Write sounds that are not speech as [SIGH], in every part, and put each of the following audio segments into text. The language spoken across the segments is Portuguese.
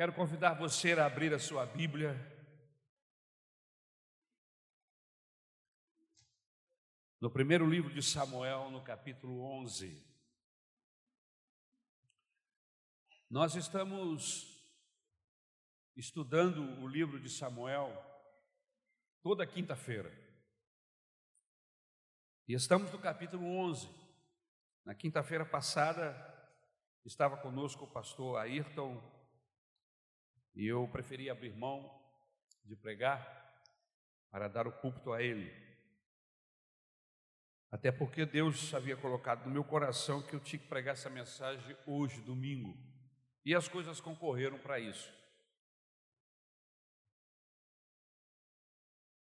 Quero convidar você a abrir a sua Bíblia. No primeiro livro de Samuel, no capítulo 11. Nós estamos estudando o livro de Samuel toda quinta-feira. E estamos no capítulo 11. Na quinta-feira passada estava conosco o pastor Ayrton e eu preferi abrir mão de pregar para dar o púlpito a ele. Até porque Deus havia colocado no meu coração que eu tinha que pregar essa mensagem hoje, domingo. E as coisas concorreram para isso.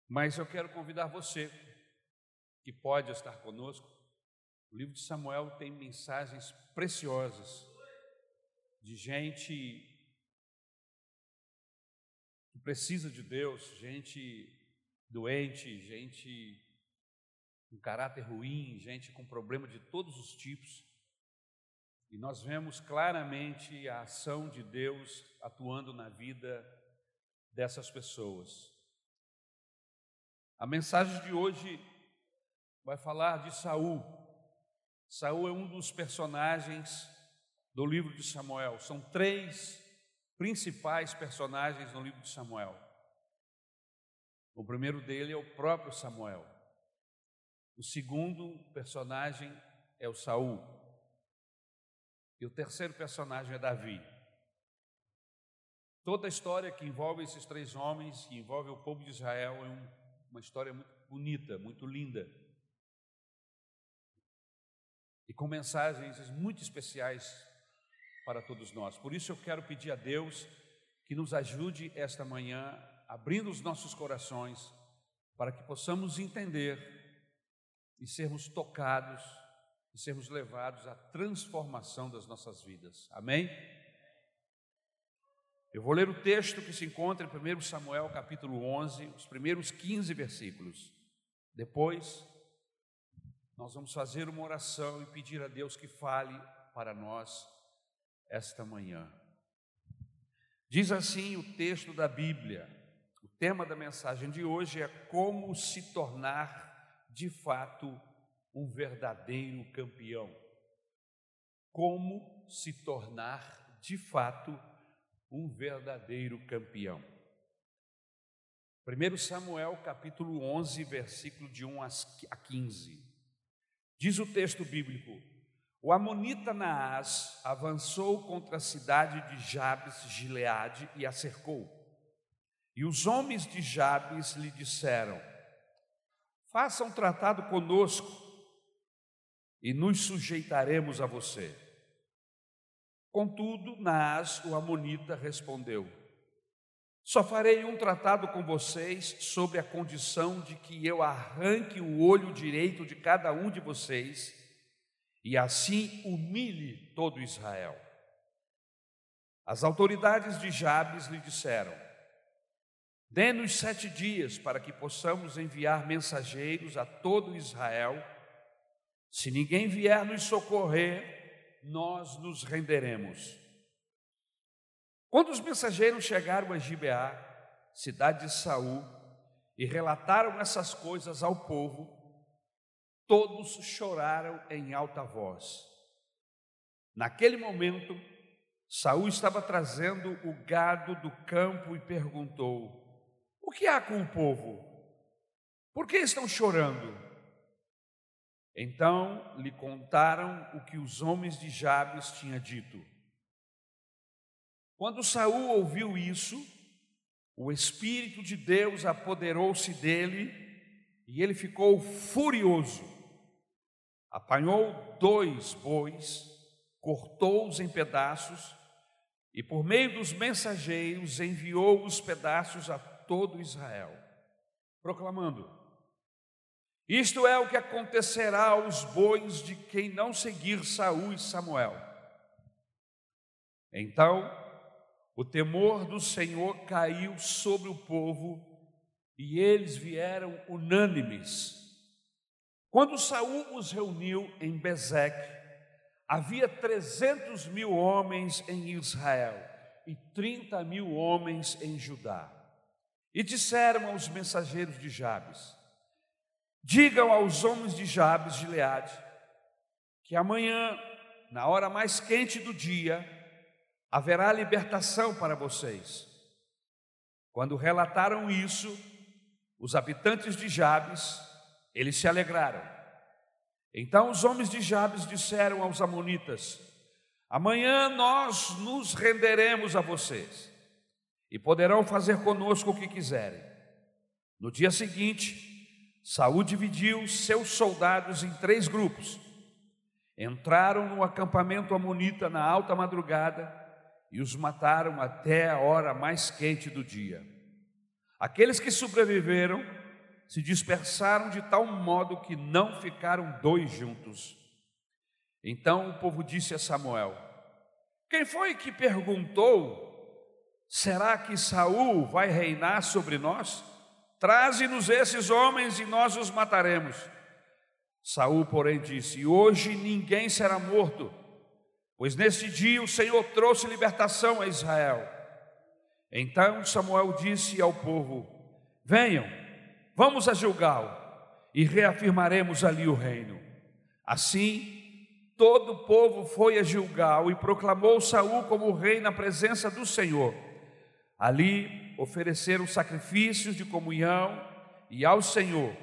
Mas eu quero convidar você, que pode estar conosco. O livro de Samuel tem mensagens preciosas de gente que precisa de Deus, gente doente, gente com caráter ruim, gente com problema de todos os tipos. E nós vemos claramente a ação de Deus atuando na vida dessas pessoas. A mensagem de hoje vai falar de Saul. Saul é um dos personagens do livro de Samuel. São três principais personagens no livro de Samuel. O primeiro dele é o próprio Samuel. O segundo personagem é o Saul. E o terceiro personagem é Davi. Toda a história que envolve esses três homens, que envolve o povo de Israel, é um, uma história muito bonita, muito linda. E com mensagens muito especiais para todos nós. Por isso eu quero pedir a Deus que nos ajude esta manhã, abrindo os nossos corações, para que possamos entender e sermos tocados e sermos levados à transformação das nossas vidas. Amém? Eu vou ler o texto que se encontra em 1 Samuel capítulo 11, os primeiros 15 versículos. Depois, nós vamos fazer uma oração e pedir a Deus que fale para nós esta manhã. Diz assim o texto da Bíblia. O tema da mensagem de hoje é como se tornar de fato um verdadeiro campeão. Como se tornar de fato um verdadeiro campeão. 1 Samuel capítulo 11, versículo de 1 a 15. Diz o texto bíblico: o amonita Naás avançou contra a cidade de Jabes Gileade e a cercou. E os homens de Jabes lhe disseram: Faça um tratado conosco e nos sujeitaremos a você. Contudo, Naás, o amonita, respondeu: Só farei um tratado com vocês sobre a condição de que eu arranque o olho direito de cada um de vocês e assim humilhe todo Israel. As autoridades de Jabes lhe disseram: Dê-nos sete dias para que possamos enviar mensageiros a todo Israel. Se ninguém vier nos socorrer, nós nos renderemos. Quando os mensageiros chegaram a Gibeá, cidade de Saul, e relataram essas coisas ao povo, Todos choraram em alta voz. Naquele momento, Saul estava trazendo o gado do campo e perguntou: O que há com o povo? Por que estão chorando? Então lhe contaram o que os homens de Jabes tinham dito. Quando Saul ouviu isso, o espírito de Deus apoderou-se dele e ele ficou furioso apanhou dois bois, cortou-os em pedaços e, por meio dos mensageiros, enviou os pedaços a todo Israel, proclamando: Isto é o que acontecerá aos bois de quem não seguir Saul e Samuel. Então, o temor do Senhor caiu sobre o povo e eles vieram unânimes quando Saul os reuniu em Bezeque, havia trezentos mil homens em Israel, e trinta mil homens em Judá. E disseram aos mensageiros de Jabes: Digam aos homens de Jabes de Leade que amanhã, na hora mais quente do dia, haverá libertação para vocês. Quando relataram isso, os habitantes de Jabes, eles se alegraram. Então os homens de Jabes disseram aos amonitas: Amanhã nós nos renderemos a vocês e poderão fazer conosco o que quiserem. No dia seguinte, Saul dividiu seus soldados em três grupos. Entraram no acampamento amonita na alta madrugada e os mataram até a hora mais quente do dia. Aqueles que sobreviveram se dispersaram de tal modo que não ficaram dois juntos. Então o povo disse a Samuel: Quem foi que perguntou Será que Saul vai reinar sobre nós? Traze-nos esses homens e nós os mataremos. Saul, porém, disse: Hoje ninguém será morto, pois neste dia o Senhor trouxe libertação a Israel. Então Samuel disse ao povo: Venham, vamos a Gilgal e reafirmaremos ali o reino. Assim, todo o povo foi a Gilgal e proclamou Saul como rei na presença do Senhor. Ali ofereceram sacrifícios de comunhão e ao Senhor.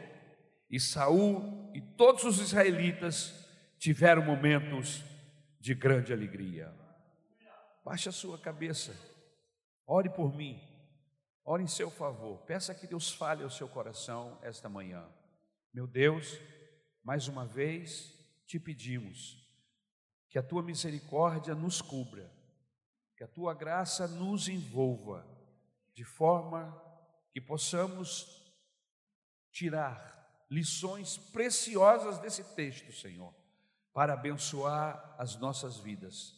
E Saul e todos os israelitas tiveram momentos de grande alegria. Baixe a sua cabeça. Ore por mim. Ore em seu favor. Peça que Deus fale ao seu coração esta manhã. Meu Deus, mais uma vez te pedimos que a tua misericórdia nos cubra que a tua graça nos envolva, de forma que possamos tirar lições preciosas desse texto, Senhor, para abençoar as nossas vidas.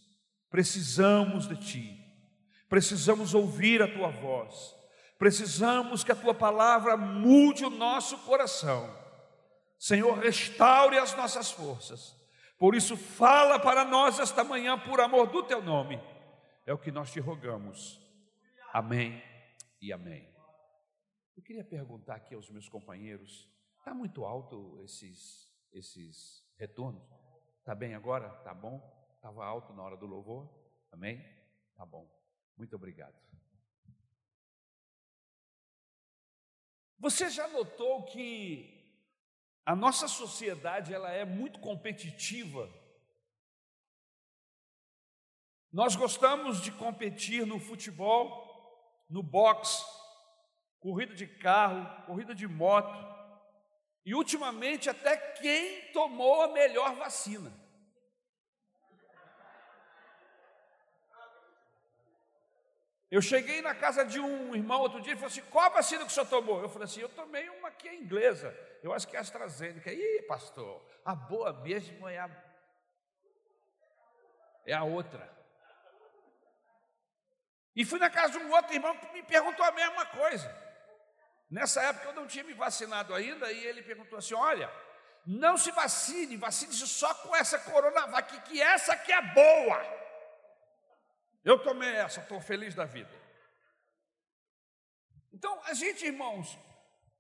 Precisamos de Ti, precisamos ouvir a Tua voz, precisamos que a Tua palavra mude o nosso coração. Senhor, restaure as nossas forças. Por isso, fala para nós esta manhã, por amor do Teu nome é o que nós te rogamos. Amém e amém. Eu queria perguntar aqui aos meus companheiros: está muito alto esses, esses retornos? Está bem agora? Está bom? Estava alto na hora do louvor? Amém? Tá bom. Muito obrigado. Você já notou que a nossa sociedade ela é muito competitiva nós gostamos de competir no futebol, no boxe, corrida de carro, corrida de moto, e ultimamente até quem tomou a melhor vacina. Eu cheguei na casa de um irmão outro dia e falou assim: qual a vacina que o senhor tomou? Eu falei assim: eu tomei uma que é inglesa, eu acho que é AstraZeneca. Ih, pastor, a boa mesmo é a, é a outra. E fui na casa de um outro irmão que me perguntou a mesma coisa. Nessa época eu não tinha me vacinado ainda, e ele perguntou assim: olha, não se vacine, vacine-se só com essa coronavac, que, essa que é boa. Eu tomei essa, estou feliz da vida. Então, a gente, irmãos,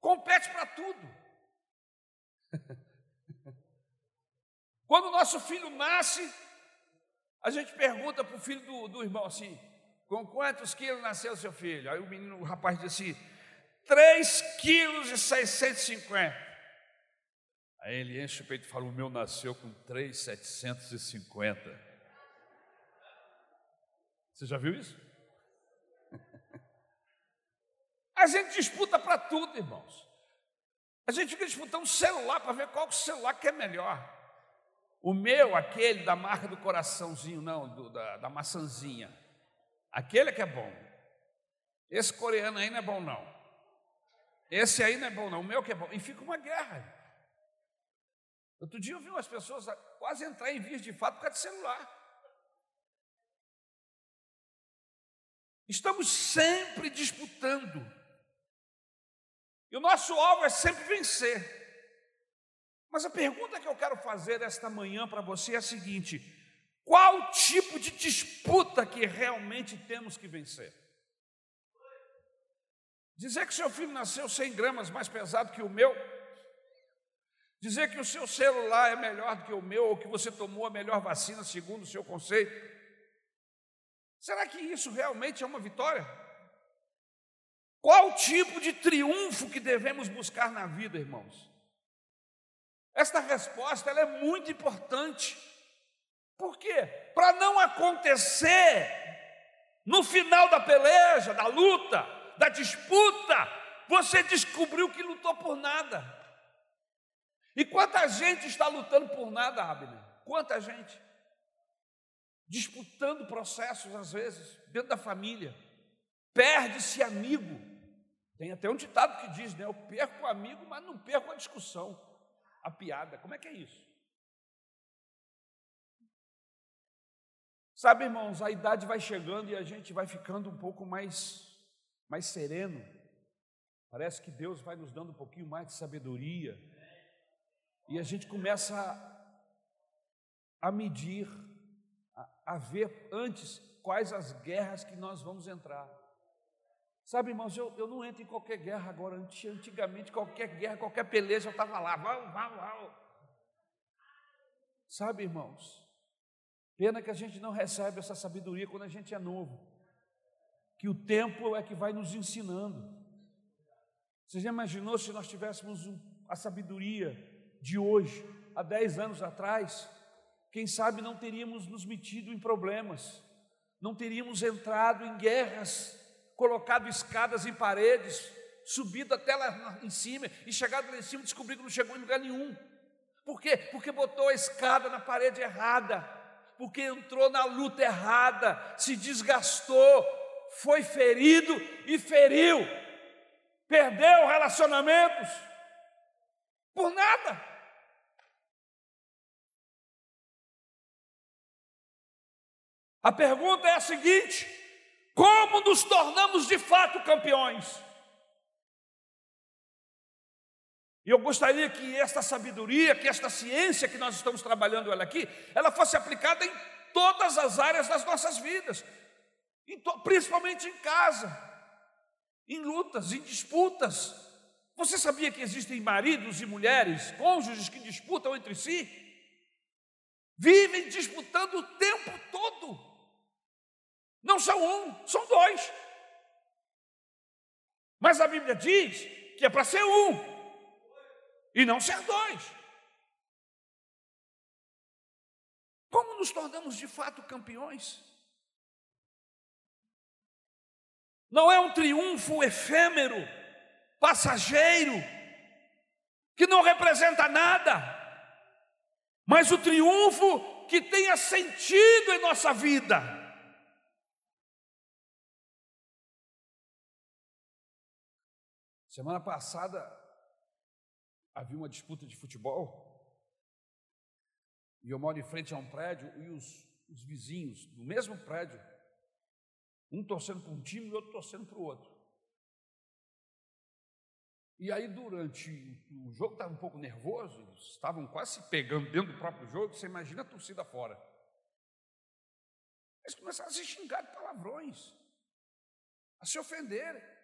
compete para tudo. [LAUGHS] Quando o nosso filho nasce, a gente pergunta para o filho do, do irmão assim: com quantos quilos nasceu seu filho? Aí o menino, o rapaz disse: 3 quilos e 650. Aí ele enche o peito e fala: O meu nasceu com 3,750. Você já viu isso? [LAUGHS] A gente disputa para tudo, irmãos. A gente fica disputando celular para ver qual celular que é melhor. O meu, aquele da marca do coraçãozinho, não, do, da, da maçãzinha. Aquele que é bom. Esse coreano aí não é bom, não. Esse aí não é bom, não. O meu que é bom. E fica uma guerra. Outro dia eu vi umas pessoas quase entrar em vias de fato por causa de celular. Estamos sempre disputando. E o nosso alvo é sempre vencer. Mas a pergunta que eu quero fazer esta manhã para você é a seguinte: Qual tipo de disputa que realmente temos que vencer? Dizer que seu filho nasceu 100 gramas mais pesado que o meu? Dizer que o seu celular é melhor do que o meu, ou que você tomou a melhor vacina segundo o seu conceito? Será que isso realmente é uma vitória? Qual tipo de triunfo que devemos buscar na vida, irmãos? Esta resposta ela é muito importante. Por quê? Para não acontecer no final da peleja, da luta, da disputa, você descobriu que lutou por nada. E quanta gente está lutando por nada, Abner? Quanta gente? Disputando processos, às vezes, dentro da família. Perde-se amigo. Tem até um ditado que diz, né? Eu perco o amigo, mas não perco a discussão, a piada. Como é que é isso? Sabe, irmãos, a idade vai chegando e a gente vai ficando um pouco mais, mais sereno. Parece que Deus vai nos dando um pouquinho mais de sabedoria. E a gente começa a, a medir, a, ver antes quais as guerras que nós vamos entrar. Sabe, irmãos, eu, eu não entro em qualquer guerra agora. Antigamente, qualquer guerra, qualquer peleja, eu estava lá. Vau, vau, vau. Sabe, irmãos, Pena que a gente não recebe essa sabedoria quando a gente é novo. Que o tempo é que vai nos ensinando. Você já imaginou se nós tivéssemos a sabedoria de hoje, há 10 anos atrás? Quem sabe não teríamos nos metido em problemas, não teríamos entrado em guerras, colocado escadas em paredes, subido até lá em cima e chegado lá em cima e que não chegou em lugar nenhum. Por quê? Porque botou a escada na parede errada porque entrou na luta errada, se desgastou, foi ferido e feriu, perdeu relacionamentos por nada. A pergunta é a seguinte: como nos tornamos de fato campeões? E eu gostaria que esta sabedoria, que esta ciência que nós estamos trabalhando ela aqui, ela fosse aplicada em todas as áreas das nossas vidas, principalmente em casa, em lutas, em disputas. Você sabia que existem maridos e mulheres, cônjuges que disputam entre si? Vivem disputando o tempo todo. Não são um, são dois. Mas a Bíblia diz que é para ser um e não ser dois. Como nos tornamos de fato campeões? Não é um triunfo efêmero, passageiro, que não representa nada, mas o triunfo que tenha sentido em nossa vida. Semana passada havia uma disputa de futebol, e eu moro em frente a um prédio, e os, os vizinhos do mesmo prédio, um torcendo para um time e outro torcendo para o outro. E aí, durante o jogo, estava um pouco nervoso, estavam quase se pegando dentro do próprio jogo, você imagina a torcida fora. Eles começaram a se xingar de palavrões, a se ofenderem.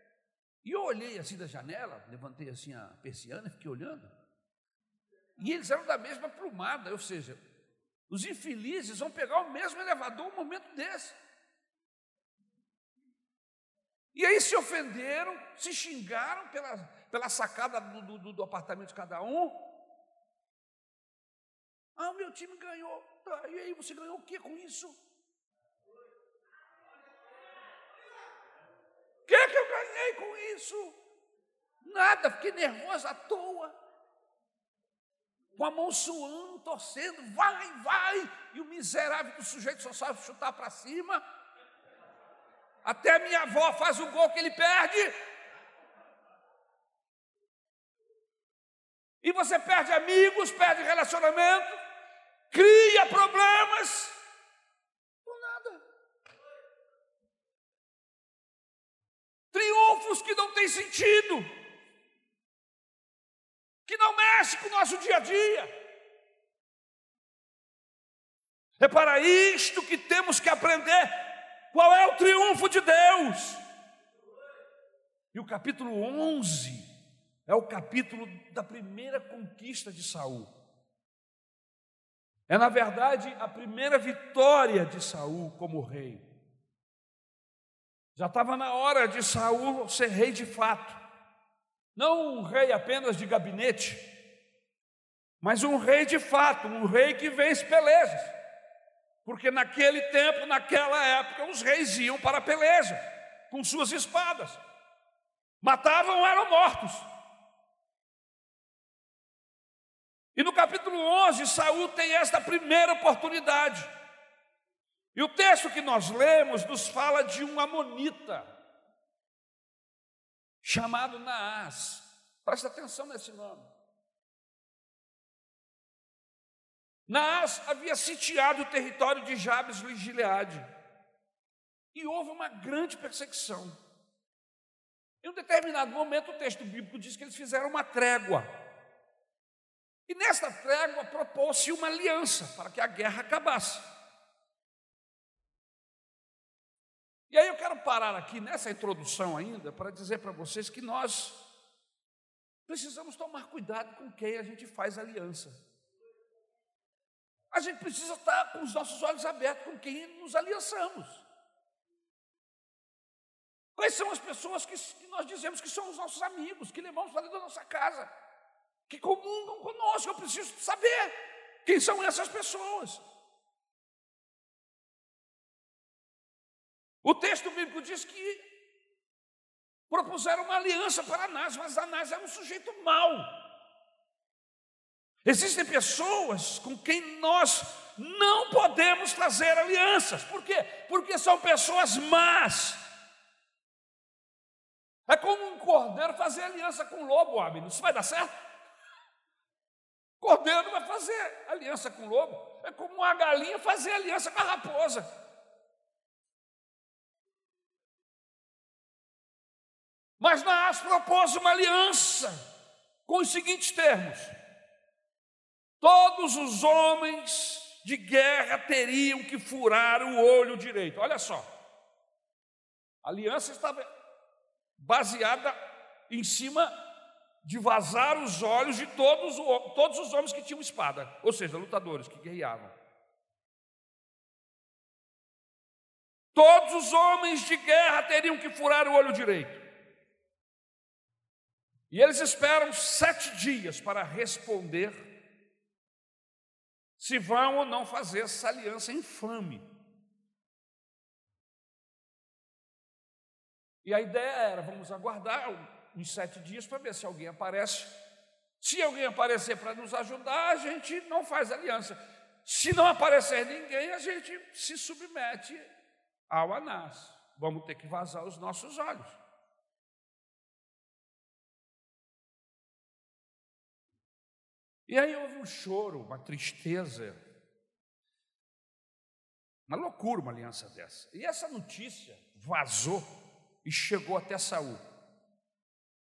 E eu olhei assim da janela, levantei assim a persiana, fiquei olhando. E eles eram da mesma plumada, ou seja, os infelizes vão pegar o mesmo elevador um momento desse. E aí se ofenderam, se xingaram pela, pela sacada do, do, do apartamento de cada um. Ah, meu time ganhou. Tá, e aí você ganhou o que com isso? que, que eu ganhei com isso? Nada, fiquei nervoso à toa. Com a mão suando, torcendo, vai, vai. E o miserável do sujeito só sabe chutar para cima. Até a minha avó faz o gol que ele perde. E você perde amigos, perde relacionamento, cria problemas. Triunfos que não têm sentido, que não mexe com o nosso dia a dia. É para isto que temos que aprender qual é o triunfo de Deus. E o capítulo 11 é o capítulo da primeira conquista de Saul. É na verdade a primeira vitória de Saul como rei. Já estava na hora de Saul ser rei de fato. Não um rei apenas de gabinete, mas um rei de fato, um rei que vence pelejas. Porque naquele tempo, naquela época, os reis iam para a peleja com suas espadas. Matavam eram mortos. E no capítulo 11, Saul tem esta primeira oportunidade. E o texto que nós lemos nos fala de um amonita chamado Naás. Presta atenção nesse nome. Naás havia sitiado o território de Jabes e Gileade. E houve uma grande perseguição. Em um determinado momento, o texto bíblico diz que eles fizeram uma trégua. E nesta trégua propôs-se uma aliança para que a guerra acabasse. E aí eu quero parar aqui nessa introdução ainda para dizer para vocês que nós precisamos tomar cuidado com quem a gente faz aliança. A gente precisa estar com os nossos olhos abertos com quem nos aliançamos. Quais são as pessoas que, nós dizemos que são os nossos amigos, que levamos para dentro da nossa casa? que comungam conosco. Eu preciso saber quem são essas pessoas. O texto bíblico diz que propuseram uma aliança para Anás, mas Anás era um sujeito mau. Existem pessoas com quem nós não podemos fazer alianças. Por quê? Porque são pessoas más. É como um cordeiro fazer aliança com um lobo, Abner. Isso vai dar certo? Cordeiro vai fazer aliança com o lobo. É como uma galinha fazer aliança com a raposa. Mas Naás propôs uma aliança com os seguintes termos: todos os homens de guerra teriam que furar o olho direito. Olha só, a aliança estava baseada em cima de vazar os olhos de todos, todos os homens que tinham espada, ou seja, lutadores que guerreavam. Todos os homens de guerra teriam que furar o olho direito. E eles esperam sete dias para responder se vão ou não fazer essa aliança infame. E a ideia era: vamos aguardar uns sete dias para ver se alguém aparece. Se alguém aparecer para nos ajudar, a gente não faz aliança. Se não aparecer ninguém, a gente se submete ao Anás. Vamos ter que vazar os nossos olhos. E aí houve um choro, uma tristeza, uma loucura uma aliança dessa. E essa notícia vazou e chegou até Saul.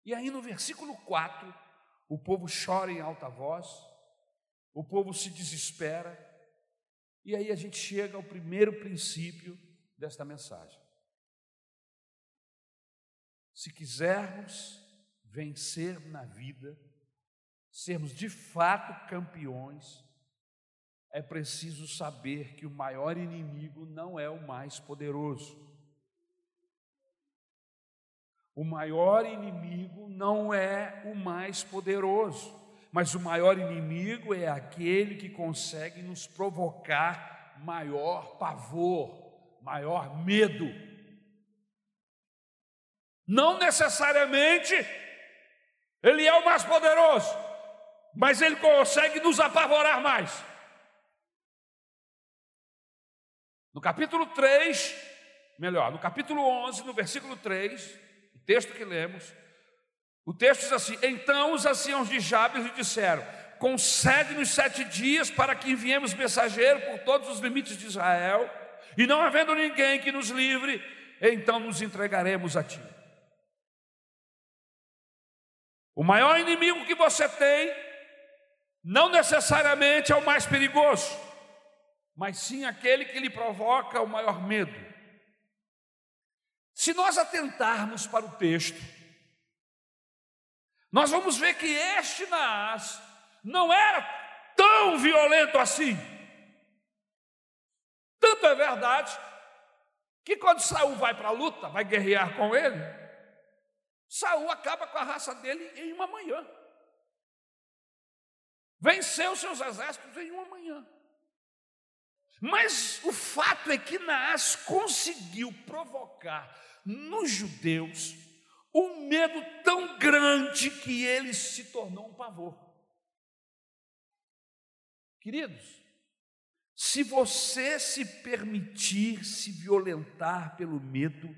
E aí no versículo 4, o povo chora em alta voz, o povo se desespera, e aí a gente chega ao primeiro princípio desta mensagem. Se quisermos vencer na vida, sermos de fato campeões, é preciso saber que o maior inimigo não é o mais poderoso. O maior inimigo não é o mais poderoso, mas o maior inimigo é aquele que consegue nos provocar maior pavor, maior medo. Não necessariamente ele é o mais poderoso, mas ele consegue nos apavorar mais. No capítulo 3, melhor, no capítulo 11, no versículo 3, texto que lemos, o texto diz assim: Então os anciãos de Jabes lhe disseram: Concede-nos sete dias para que enviemos mensageiro por todos os limites de Israel, e não havendo ninguém que nos livre, então nos entregaremos a ti. O maior inimigo que você tem, não necessariamente é o mais perigoso. mas sim aquele que lhe provoca o maior medo. Se nós atentarmos para o texto, nós vamos ver que este Naás não era tão violento assim. Tanto é verdade que quando Saul vai para a luta, vai guerrear com ele, Saul acaba com a raça dele em uma manhã. Venceu seus exércitos em uma manhã. Mas o fato é que Naás conseguiu provocar nos judeus um medo tão grande que ele se tornou um pavor. Queridos, se você se permitir se violentar pelo medo,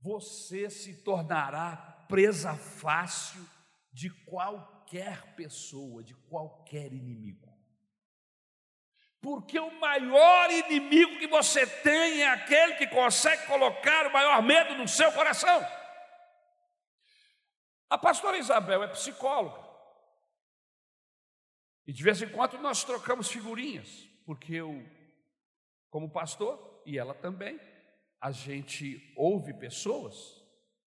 você se tornará presa fácil de qualquer pessoa, de qualquer inimigo. Porque o maior inimigo que você tem é aquele que consegue colocar o maior medo no seu coração. A pastora Isabel é psicóloga. E de vez em quando nós trocamos figurinhas, porque eu, como pastor, e ela também, a gente ouve pessoas,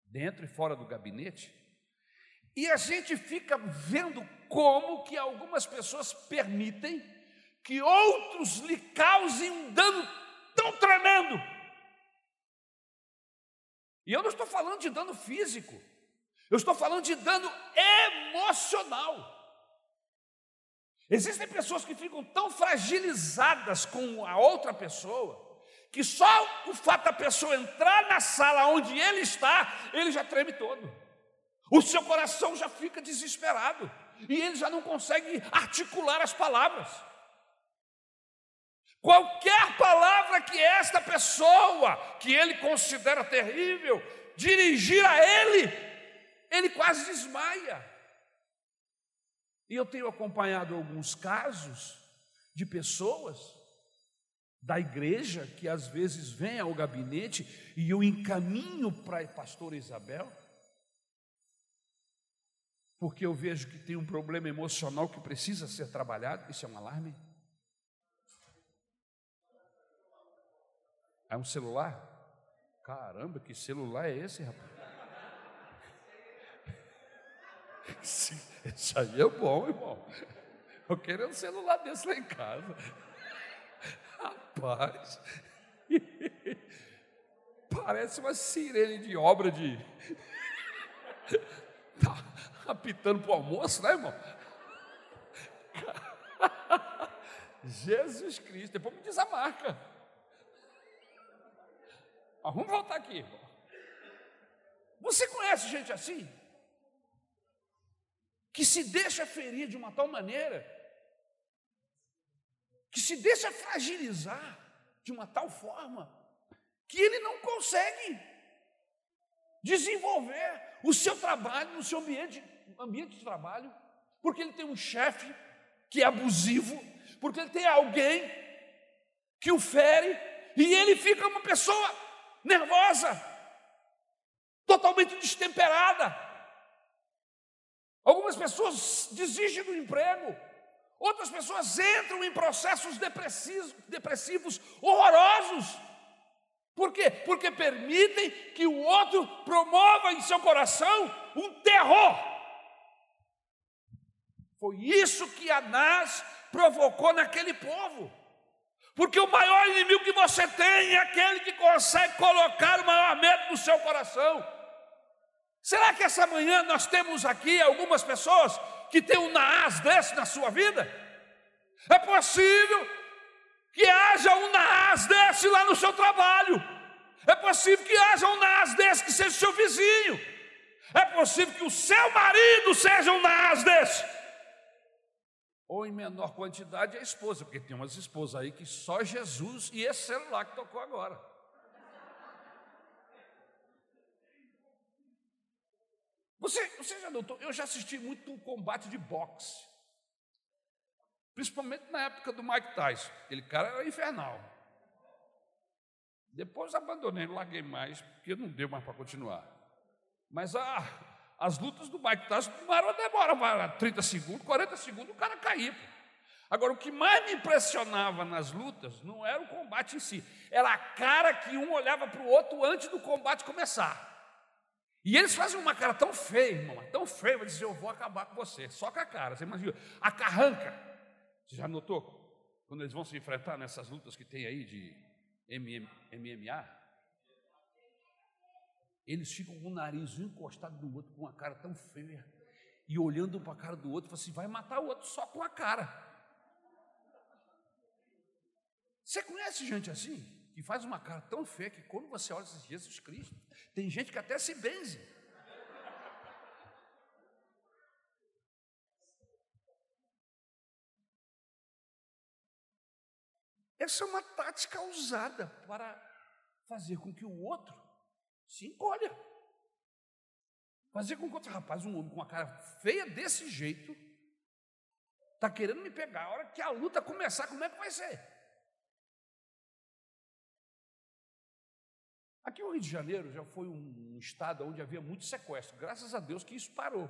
dentro e fora do gabinete, e a gente fica vendo como que algumas pessoas permitem que outros lhe causem um dano tão tremendo. E eu não estou falando de dano físico, eu estou falando de dano emocional. Existem pessoas que ficam tão fragilizadas com a outra pessoa, que só o fato da pessoa entrar na sala onde ele está, ele já treme todo. O seu coração já fica desesperado e ele já não consegue articular as palavras. Qualquer palavra que esta pessoa, que ele considera terrível, dirigir a ele, ele quase desmaia. E eu tenho acompanhado alguns casos de pessoas da igreja que às vezes vêm ao gabinete e eu encaminho para a pastora Isabel, porque eu vejo que tem um problema emocional que precisa ser trabalhado, isso é um alarme. É um celular? Caramba, que celular é esse, rapaz? [LAUGHS] Isso aí é bom, irmão. Eu quero um celular desse lá em casa. Rapaz, [LAUGHS] parece uma sirene de obra de. [LAUGHS] Tá [LAUGHS] apitando para o almoço, né, irmão? [LAUGHS] Jesus Cristo, depois me diz a marca. Vamos voltar aqui, irmão. Você conhece gente assim? Que se deixa ferir de uma tal maneira que se deixa fragilizar de uma tal forma que ele não consegue desenvolver o seu trabalho no seu ambiente, ambiente de trabalho, porque ele tem um chefe que é abusivo, porque ele tem alguém que o fere, e ele fica uma pessoa nervosa, totalmente destemperada. Algumas pessoas desistem do emprego, Outras pessoas entram em processos depressivos, horrorosos. Por quê? Porque permitem que o outro promova em seu coração um terror. Foi isso que Anás provocou naquele povo. Porque o maior inimigo que você tem é aquele que consegue colocar o maior medo no seu coração. Será que essa manhã nós temos aqui algumas pessoas que tem um Naás desse na sua vida? É possível que haja um Naás desse lá no seu trabalho. É possível que haja um Naás desse que seja seu vizinho. É possível que o seu marido seja um Naás desse. Ou em menor quantidade a esposa, porque tem umas esposas aí que só Jesus e esse celular que tocou agora. Você, você já notou? Eu já assisti muito um combate de boxe. Principalmente na época do Mike Tyson. Aquele cara era infernal. Depois abandonei, larguei mais, porque não deu mais para continuar. Mas ah, as lutas do Mike Tyson eram demora, 30 segundos, 40 segundos, o cara caía. Agora, o que mais me impressionava nas lutas não era o combate em si, era a cara que um olhava para o outro antes do combate começar. E eles fazem uma cara tão feia, irmão, tão feia, vai dizer: Eu vou acabar com você, só com a cara. Você imagina, a carranca. Você já notou? Quando eles vão se enfrentar nessas lutas que tem aí de MM, MMA, eles ficam com o nariz encostado no outro, com uma cara tão feia, e olhando para a cara do outro, assim: vai matar o outro só com a cara. Você conhece gente assim? Que faz uma cara tão feia que quando você olha diz, Jesus Cristo, tem gente que até se benze. Essa é uma tática usada para fazer com que o outro se encolha. Fazer com que outro rapaz, um homem com uma cara feia desse jeito, está querendo me pegar. A hora que a luta começar, como é que vai ser? Aqui o Rio de Janeiro já foi um estado onde havia muito sequestro, graças a Deus que isso parou.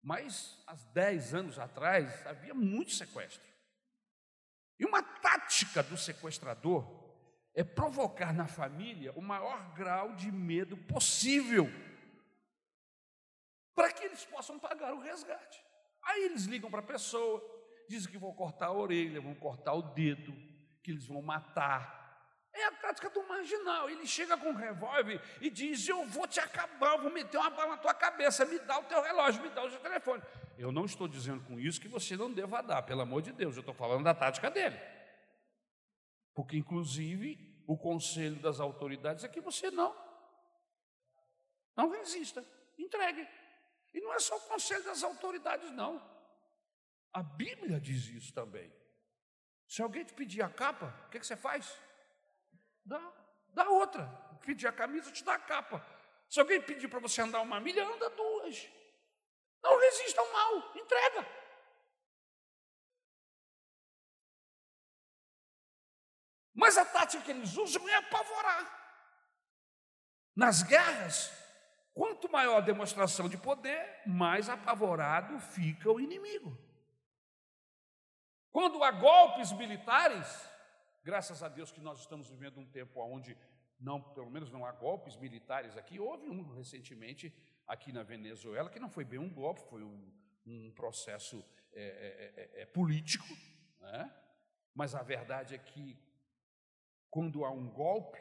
Mas há 10 anos atrás havia muito sequestro. E uma tática do sequestrador é provocar na família o maior grau de medo possível, para que eles possam pagar o resgate. Aí eles ligam para a pessoa, dizem que vão cortar a orelha, vão cortar o dedo, que eles vão matar, é a tática do marginal. Ele chega com um revólver e diz: Eu vou te acabar, eu vou meter uma bala na tua cabeça, me dá o teu relógio, me dá o seu telefone. Eu não estou dizendo com isso que você não deva dar, pelo amor de Deus, eu estou falando da tática dele. Porque, inclusive, o conselho das autoridades é que você não, não resista, entregue. E não é só o conselho das autoridades, não. A Bíblia diz isso também. Se alguém te pedir a capa, o que, que você faz? Dá, dá outra. Pedir a camisa, te dá a capa. Se alguém pedir para você andar uma milha, anda duas. Não resista ao mal, entrega. Mas a tática que eles usam é apavorar. Nas guerras, quanto maior a demonstração de poder, mais apavorado fica o inimigo. Quando há golpes militares, Graças a Deus que nós estamos vivendo um tempo onde não, pelo menos não há golpes militares aqui. Houve um recentemente aqui na Venezuela que não foi bem um golpe, foi um, um processo é, é, é, é, político, né? mas a verdade é que quando há um golpe,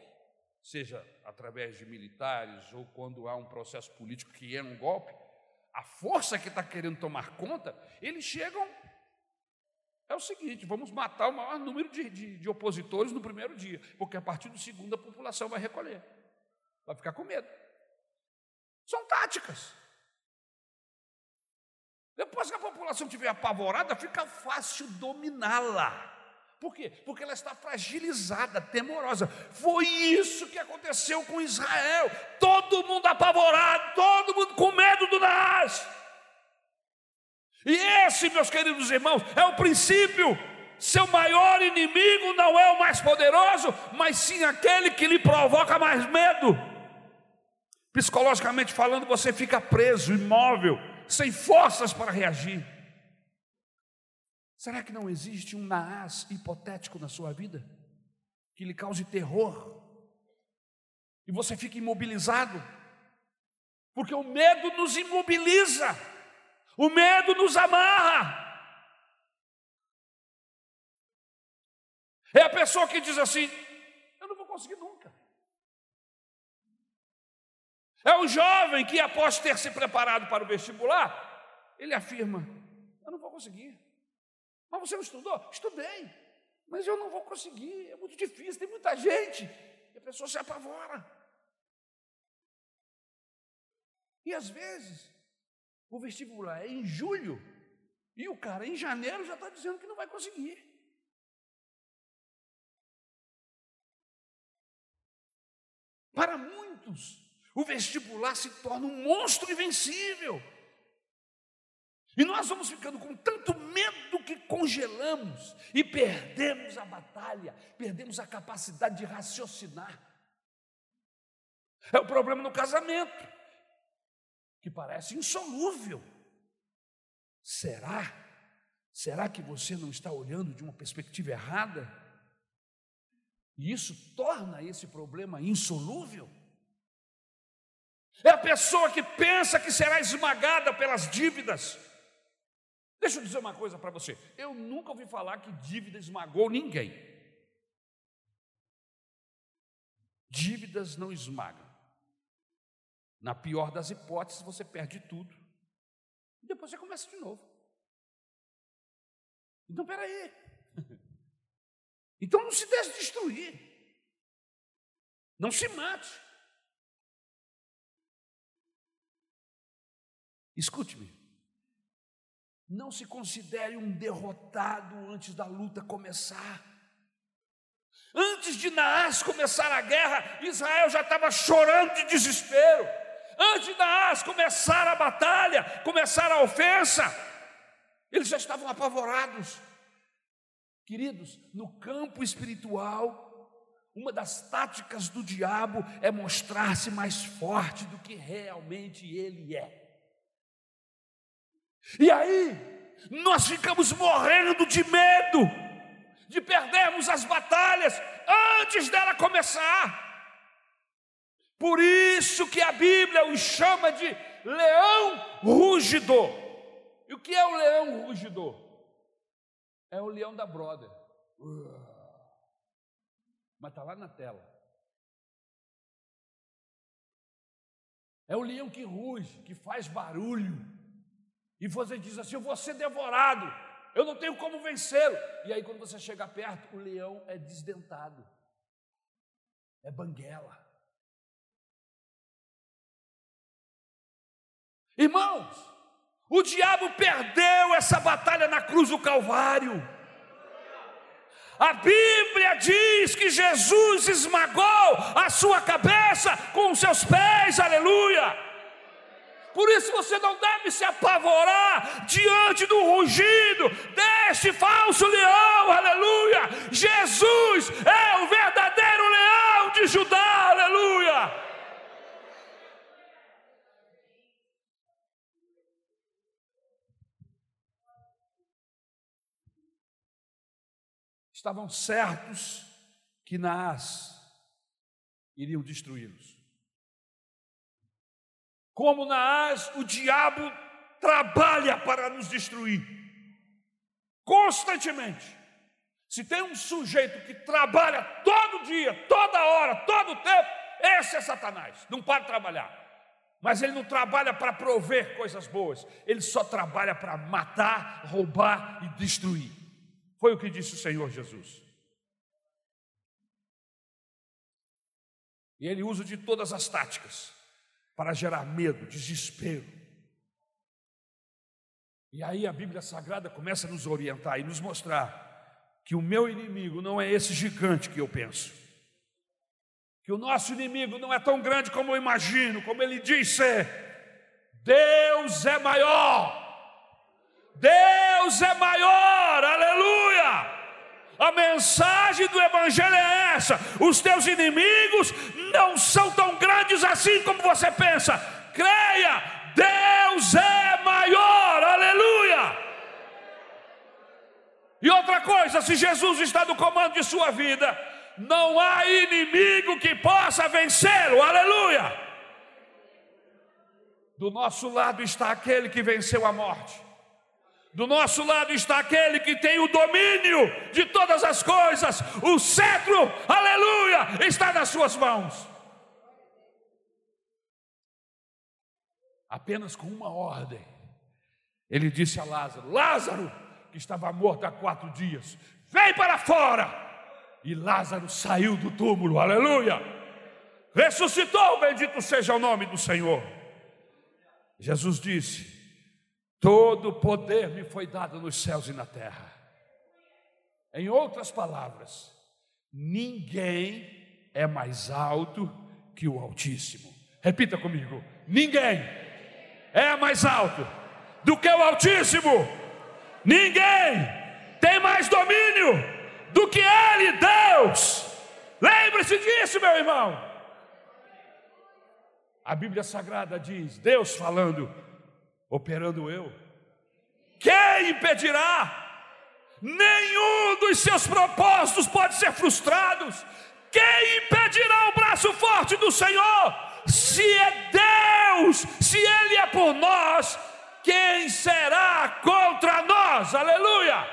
seja através de militares ou quando há um processo político que é um golpe, a força que está querendo tomar conta, eles chegam é o seguinte: vamos matar o maior número de, de, de, opositores no primeiro dia, porque a partir do segundo a população vai recolher, vai ficar com medo. São táticas. Depois que a população estiver apavorada, fica fácil dominá-la. Por quê? Porque ela está fragilizada, temorosa. Foi isso que aconteceu com Israel. Todo mundo apavorado, todo mundo com medo do Naás. E esse, meus queridos irmãos, é o princípio. Seu maior inimigo não é o mais poderoso, mas sim aquele que lhe provoca mais medo. Psicologicamente falando, você fica preso, imóvel, sem forças para reagir. Será que não existe um Naás hipotético na sua vida que lhe cause terror? E você fica imobilizado? Porque o medo nos imobiliza. O medo nos amarra. É a pessoa que diz assim: Eu não vou conseguir nunca. É o jovem que, após ter se preparado para o vestibular, ele afirma: Eu não vou conseguir. Mas você não estudou? Estudei, mas eu não vou conseguir, é muito difícil, tem muita gente. E a pessoa se apavora. E às vezes, o vestibular é em julho e o cara em janeiro já está dizendo que não vai conseguir. Para muitos, o vestibular se torna um monstro invencível. E nós vamos ficando com tanto medo que congelamos e perdemos a batalha, perdemos a capacidade de raciocinar. É o problema no casamento que parece insolúvel. Será? Será que você não está olhando de uma perspectiva errada? E isso torna esse problema insolúvel? É a pessoa que pensa que será esmagada pelas dívidas. Deixa eu dizer uma coisa para você: eu nunca ouvi falar que dívida esmagou ninguém. Dívidas não esmagam. Na pior das hipóteses, você perde tudo. E depois você começa de novo. Então, peraí. [LAUGHS] Então não se deixe destruir. Não se mate. Escute-me. Não se considere um derrotado antes da luta começar. Antes de Naás começar a guerra, Israel já estava chorando de desespero. Antes de Naás começar a batalha, começar a ofensa, eles já estavam apavorados. Queridos, no campo espiritual, uma das táticas do diabo é mostrar-se mais forte do que realmente ele é. E aí, nós ficamos morrendo de medo de perdermos as batalhas antes dela começar. Por isso que a Bíblia o chama de leão rugidor. E o que é o leão rugidor? É o leão da brother. Mas está lá na tela. É o leão que ruge, que faz barulho. E você diz assim: Eu vou ser devorado, eu não tenho como vencê-lo. E aí, quando você chega perto, o leão é desdentado, é banguela. Irmãos, o diabo perdeu essa batalha na cruz do Calvário. A Bíblia diz que Jesus esmagou a sua cabeça com os seus pés, aleluia. Por isso você não deve se apavorar diante do rugido deste falso leão, aleluia. Jesus é o verdadeiro leão de Judá, aleluia. Estavam certos que Naás iriam destruí-los. Como Naás, o diabo trabalha para nos destruir, constantemente. Se tem um sujeito que trabalha todo dia, toda hora, todo tempo, esse é Satanás, não para de trabalhar. Mas ele não trabalha para prover coisas boas, ele só trabalha para matar, roubar e destruir. Foi o que disse o Senhor Jesus. E ele usa de todas as táticas para gerar medo, desespero. E aí a Bíblia Sagrada começa a nos orientar e nos mostrar que o meu inimigo não é esse gigante que eu penso. Que o nosso inimigo não é tão grande como eu imagino, como ele diz ser. Deus é maior. Deus é maior. Aleluia. A mensagem do Evangelho é essa: os teus inimigos não são tão grandes assim como você pensa. Creia, Deus é maior, aleluia. E outra coisa, se Jesus está no comando de sua vida, não há inimigo que possa vencê-lo, aleluia. Do nosso lado está aquele que venceu a morte. Do nosso lado está aquele que tem o domínio de todas as coisas, o cetro, aleluia, está nas suas mãos. Apenas com uma ordem, ele disse a Lázaro: Lázaro, que estava morto há quatro dias, vem para fora. E Lázaro saiu do túmulo, aleluia, ressuscitou, bendito seja o nome do Senhor. Jesus disse: Todo poder me foi dado nos céus e na terra. Em outras palavras, ninguém é mais alto que o Altíssimo. Repita comigo: ninguém é mais alto do que o Altíssimo. Ninguém tem mais domínio do que Ele, Deus. Lembre-se disso, meu irmão. A Bíblia Sagrada diz: Deus falando operando eu. Quem impedirá? nenhum dos seus propósitos pode ser frustrado. Quem impedirá o braço forte do Senhor? Se é Deus, se Ele é por nós, quem será contra nós? Aleluia!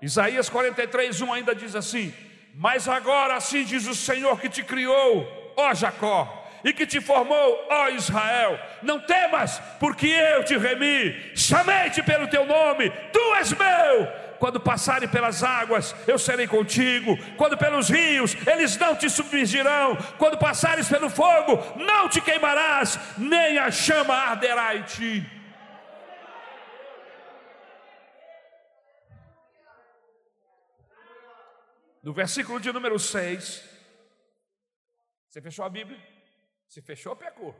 Isaías 43, 1 ainda diz assim: Mas agora assim diz o Senhor que te criou, ó Jacó, e que te formou, ó Israel. Não temas, porque eu te remi, chamei-te pelo teu nome, tu és meu. Quando passarem pelas águas, eu serei contigo. Quando pelos rios, eles não te submergirão. Quando passares pelo fogo, não te queimarás, nem a chama arderá em ti. No versículo de número 6, você fechou a Bíblia? Se fechou, pecou.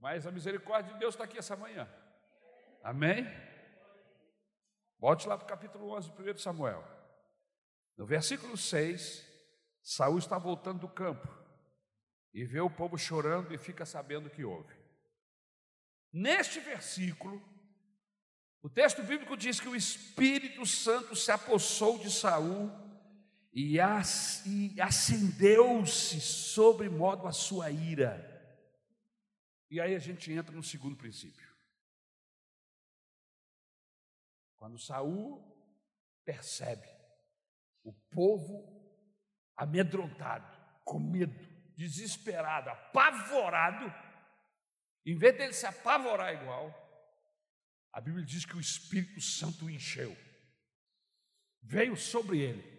Mas a misericórdia de Deus está aqui essa manhã. Amém? Volte lá para o capítulo 11 de 1 Samuel. No versículo 6, Saul está voltando do campo e vê o povo chorando e fica sabendo o que houve. Neste versículo, o texto bíblico diz que o Espírito Santo se apossou de Saul e, acendeu-se sobre modo a sua ira. E aí a gente entra no segundo princípio. Quando Saul percebe o povo amedrontado, com medo, desesperado, apavorado, em vez dele se apavorar igual, a Bíblia diz que o Espírito Santo o encheu, veio sobre ele,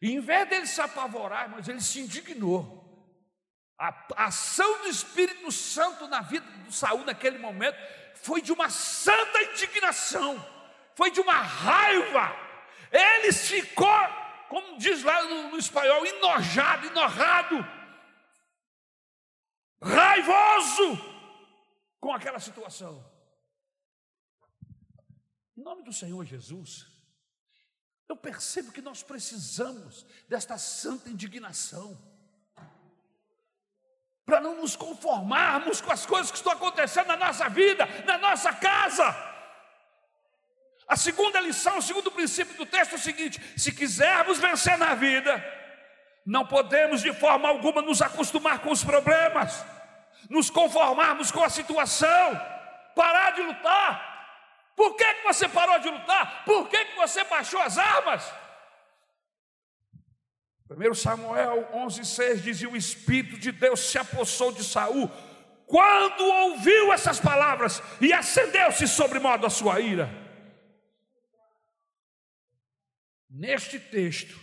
e em vez dele se apavorar, mas ele se indignou. A ação do Espírito Santo na vida do Saul naquele momento foi de uma santa indignação, foi de uma raiva. Ele ficou, como diz lá no, no espanhol, enojado, enorrado, raivoso com aquela situação. Em nome do Senhor Jesus, eu percebo que nós precisamos desta santa indignação, para não nos conformarmos com as coisas que estão acontecendo na nossa vida, na nossa casa. A segunda lição, o segundo princípio do texto é o seguinte: se quisermos vencer na vida, não podemos de forma alguma nos acostumar com os problemas, nos conformarmos com a situação, parar de lutar, por que, que você parou de lutar? Por que, que você baixou as armas? 1 Samuel 11,6 dizia: O Espírito de Deus se apossou de Saul quando ouviu essas palavras e acendeu-se sobre modo a sua ira. Neste texto,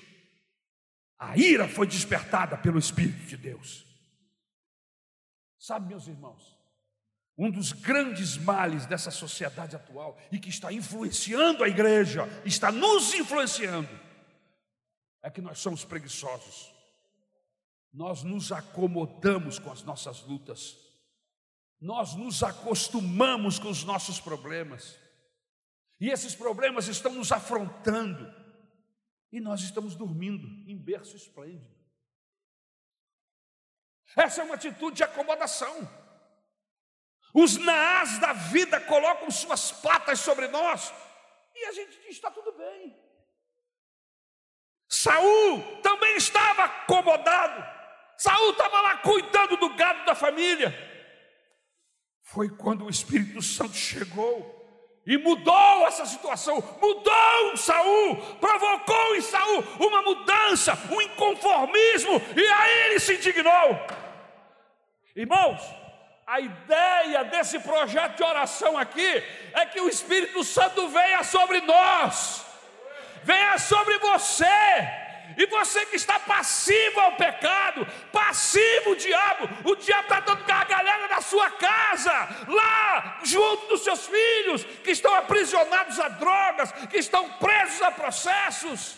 a ira foi despertada pelo Espírito de Deus. Sabe, meus irmãos, um dos grandes males dessa sociedade atual e que está influenciando a igreja, está nos influenciando, é que nós somos preguiçosos. Nós nos acomodamos com as nossas lutas, nós nos acostumamos com os nossos problemas, e esses problemas estão nos afrontando, e nós estamos dormindo em berço esplêndido. Essa é uma atitude de acomodação. Os naás da vida colocam suas patas sobre nós e a gente diz: está tudo bem. Saul também estava acomodado. Saul estava lá cuidando do gado da família. Foi quando o Espírito Santo chegou e mudou essa situação, mudou Saul, provocou em Saul uma mudança, um inconformismo, e aí ele se indignou. Irmãos, a ideia desse projeto de oração aqui é que o Espírito Santo venha sobre nós, venha sobre você, e você que está passivo ao pecado, passivo ao diabo, o diabo está dando gargalhada na sua casa, lá junto dos seus filhos, que estão aprisionados a drogas, que estão presos a processos.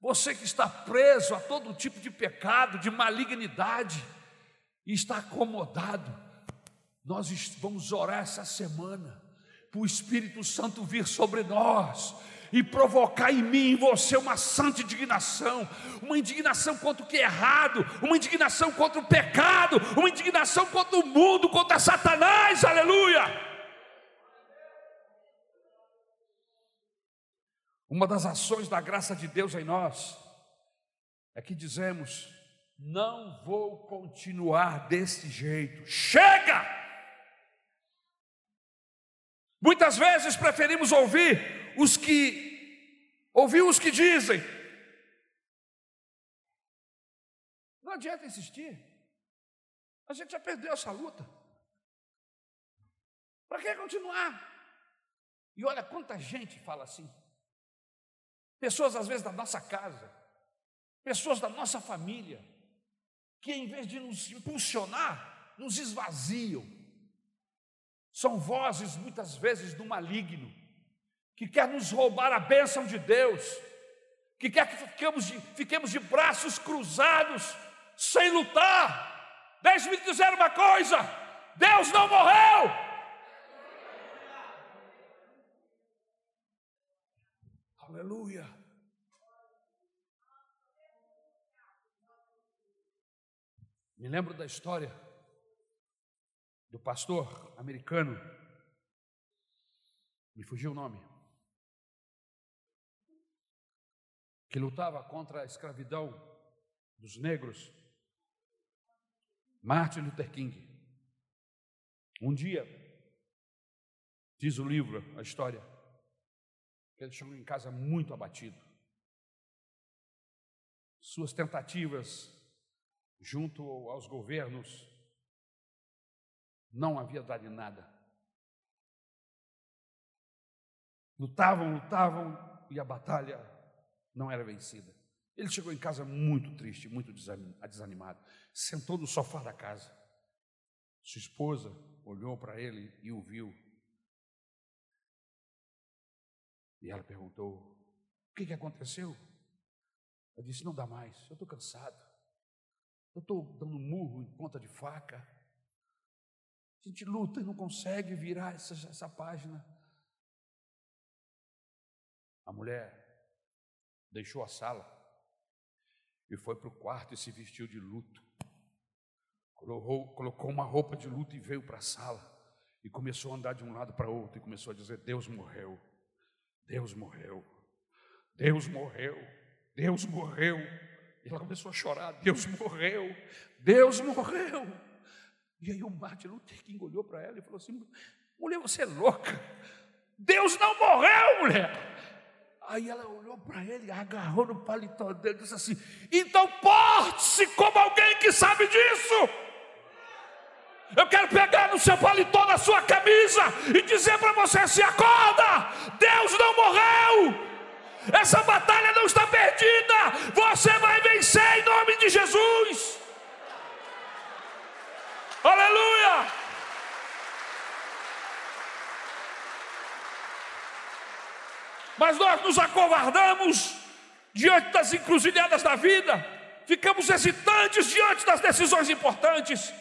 Você que está preso a todo tipo de pecado, de malignidade, e está acomodado, nós vamos orar essa semana para o Espírito Santo vir sobre nós e provocar em mim e em você uma santa indignação, uma indignação contra o que é errado, uma indignação contra o pecado, uma indignação contra o mundo, contra Satanás, aleluia. Uma das ações da graça de Deus em nós é que dizemos: não vou continuar desse jeito, chega! Muitas vezes preferimos ouvir os que ouvir os que dizem. Não adianta insistir. A gente já perdeu essa luta. Para que continuar? E olha quanta gente fala assim. Pessoas, às vezes, da nossa casa, pessoas da nossa família, que em vez de nos impulsionar, nos esvaziam. São vozes, muitas vezes, do maligno, que quer nos roubar a bênção de Deus, que quer que fiquemos de, fiquemos de braços cruzados, sem lutar. Deixe-me dizer uma coisa: Deus não morreu, Aleluia. Me lembro da história do pastor americano, me fugiu o nome, que lutava contra a escravidão dos negros, Martin Luther King. Um dia, diz o livro, a história, ele chegou em casa muito abatido. Suas tentativas junto aos governos não havia dado em nada. Lutavam, lutavam e a batalha não era vencida. Ele chegou em casa muito triste, muito desanimado. Sentou no sofá da casa. Sua esposa olhou para ele e o viu E ela perguntou: O que, que aconteceu? Eu disse: Não dá mais, eu estou cansado. Eu estou dando murro em ponta de faca. A gente luta e não consegue virar essa, essa página. A mulher deixou a sala e foi para o quarto e se vestiu de luto. Colocou, uma roupa de luto e veio para a sala e começou a andar de um lado para outro e começou a dizer: Deus morreu. Deus morreu, Deus morreu, Deus morreu. E ela começou a chorar: Deus morreu, Deus morreu. E aí o Martin Luther King olhou para ela e falou assim: mulher, você é louca, Deus não morreu, mulher. Aí ela olhou para ele, agarrou no paletó dele e disse assim: então porte-se como alguém que sabe disso. Eu quero pegar no seu paletó, na sua camisa e dizer para você: se acorda, Deus não morreu. Essa batalha não está perdida. Você vai vencer em nome de Jesus. Aleluia. Mas nós nos acovardamos diante das encruzilhadas da vida, ficamos hesitantes diante das decisões importantes.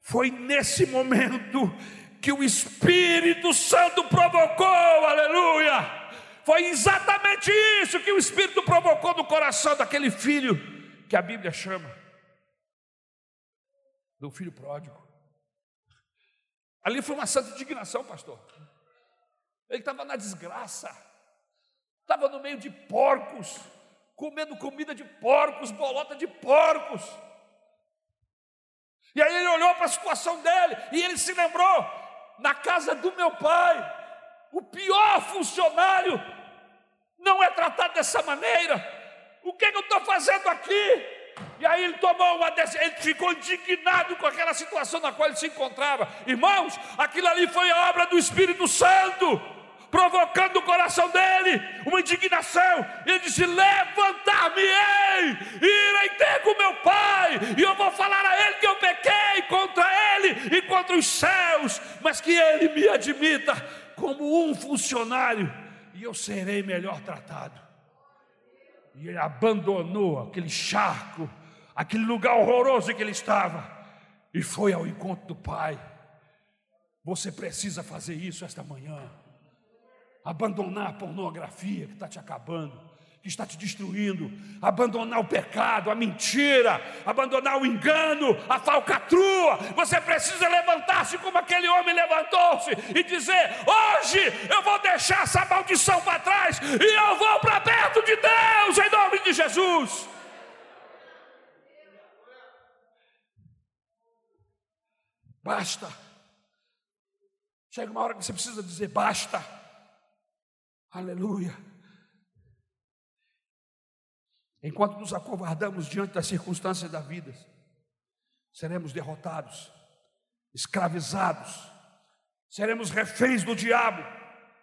Foi nesse momento que o Espírito Santo provocou, aleluia. Foi exatamente isso que o Espírito provocou no coração daquele filho que a Bíblia chama do filho pródigo. Ali foi uma santa indignação, pastor. Ele estava na desgraça, estava no meio de porcos, comendo comida de porcos, bolota de porcos. E aí ele olhou para a situação dele e ele se lembrou: na casa do meu pai, o pior funcionário não é tratado dessa maneira. O que, é que eu estou fazendo aqui? E aí ele tomou uma decisão, ele ficou indignado com aquela situação na qual ele se encontrava. Irmãos, aquilo ali foi a obra do Espírito Santo provocando o coração dele uma indignação. Ele disse: Levantar-me-ei, irei ter com meu pai, e eu vou falar a ele que eu pequei contra ele e contra os céus, mas que ele me admita como um funcionário, e eu serei melhor tratado. E ele abandonou aquele charco, aquele lugar horroroso em que ele estava, e foi ao encontro do pai. Você precisa fazer isso esta manhã abandonar a pornografia que está te acabando, que está te destruindo, abandonar o pecado, a mentira, abandonar o engano, a falcatrua. Você precisa levantar-se como aquele homem levantou-se e dizer: Hoje eu vou deixar essa maldição para trás e eu vou para perto de Deus, em nome de Jesus. Basta. Chega uma hora que você precisa dizer: Basta. Aleluia. Enquanto nos acovardamos diante das circunstâncias da vida, seremos derrotados, escravizados, seremos reféns do diabo,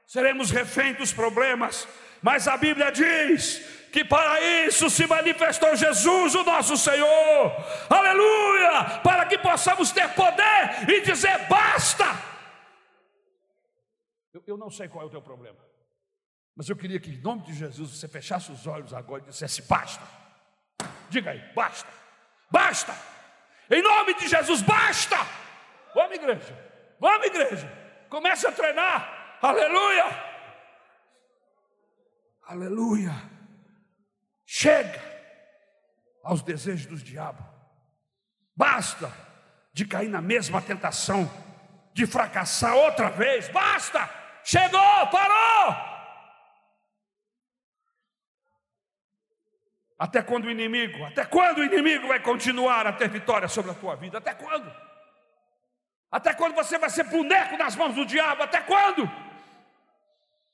seremos reféns dos problemas, mas a Bíblia diz que para isso se manifestou Jesus, o nosso Senhor, aleluia, para que possamos ter poder e dizer basta. Eu, eu não sei qual é o teu problema. Mas eu queria que, em nome de Jesus, você fechasse os olhos agora e dissesse: basta. Diga aí, basta. Basta. Em nome de Jesus, basta. Vamos, igreja. Vamos, igreja. Comece a treinar. Aleluia. Aleluia. Chega aos desejos do diabo. Basta de cair na mesma tentação, de fracassar outra vez. Basta. Chegou, parou. Até quando o inimigo, até quando o inimigo vai continuar a ter vitória sobre a tua vida? Até quando? Até quando você vai ser boneco nas mãos do diabo? Até quando?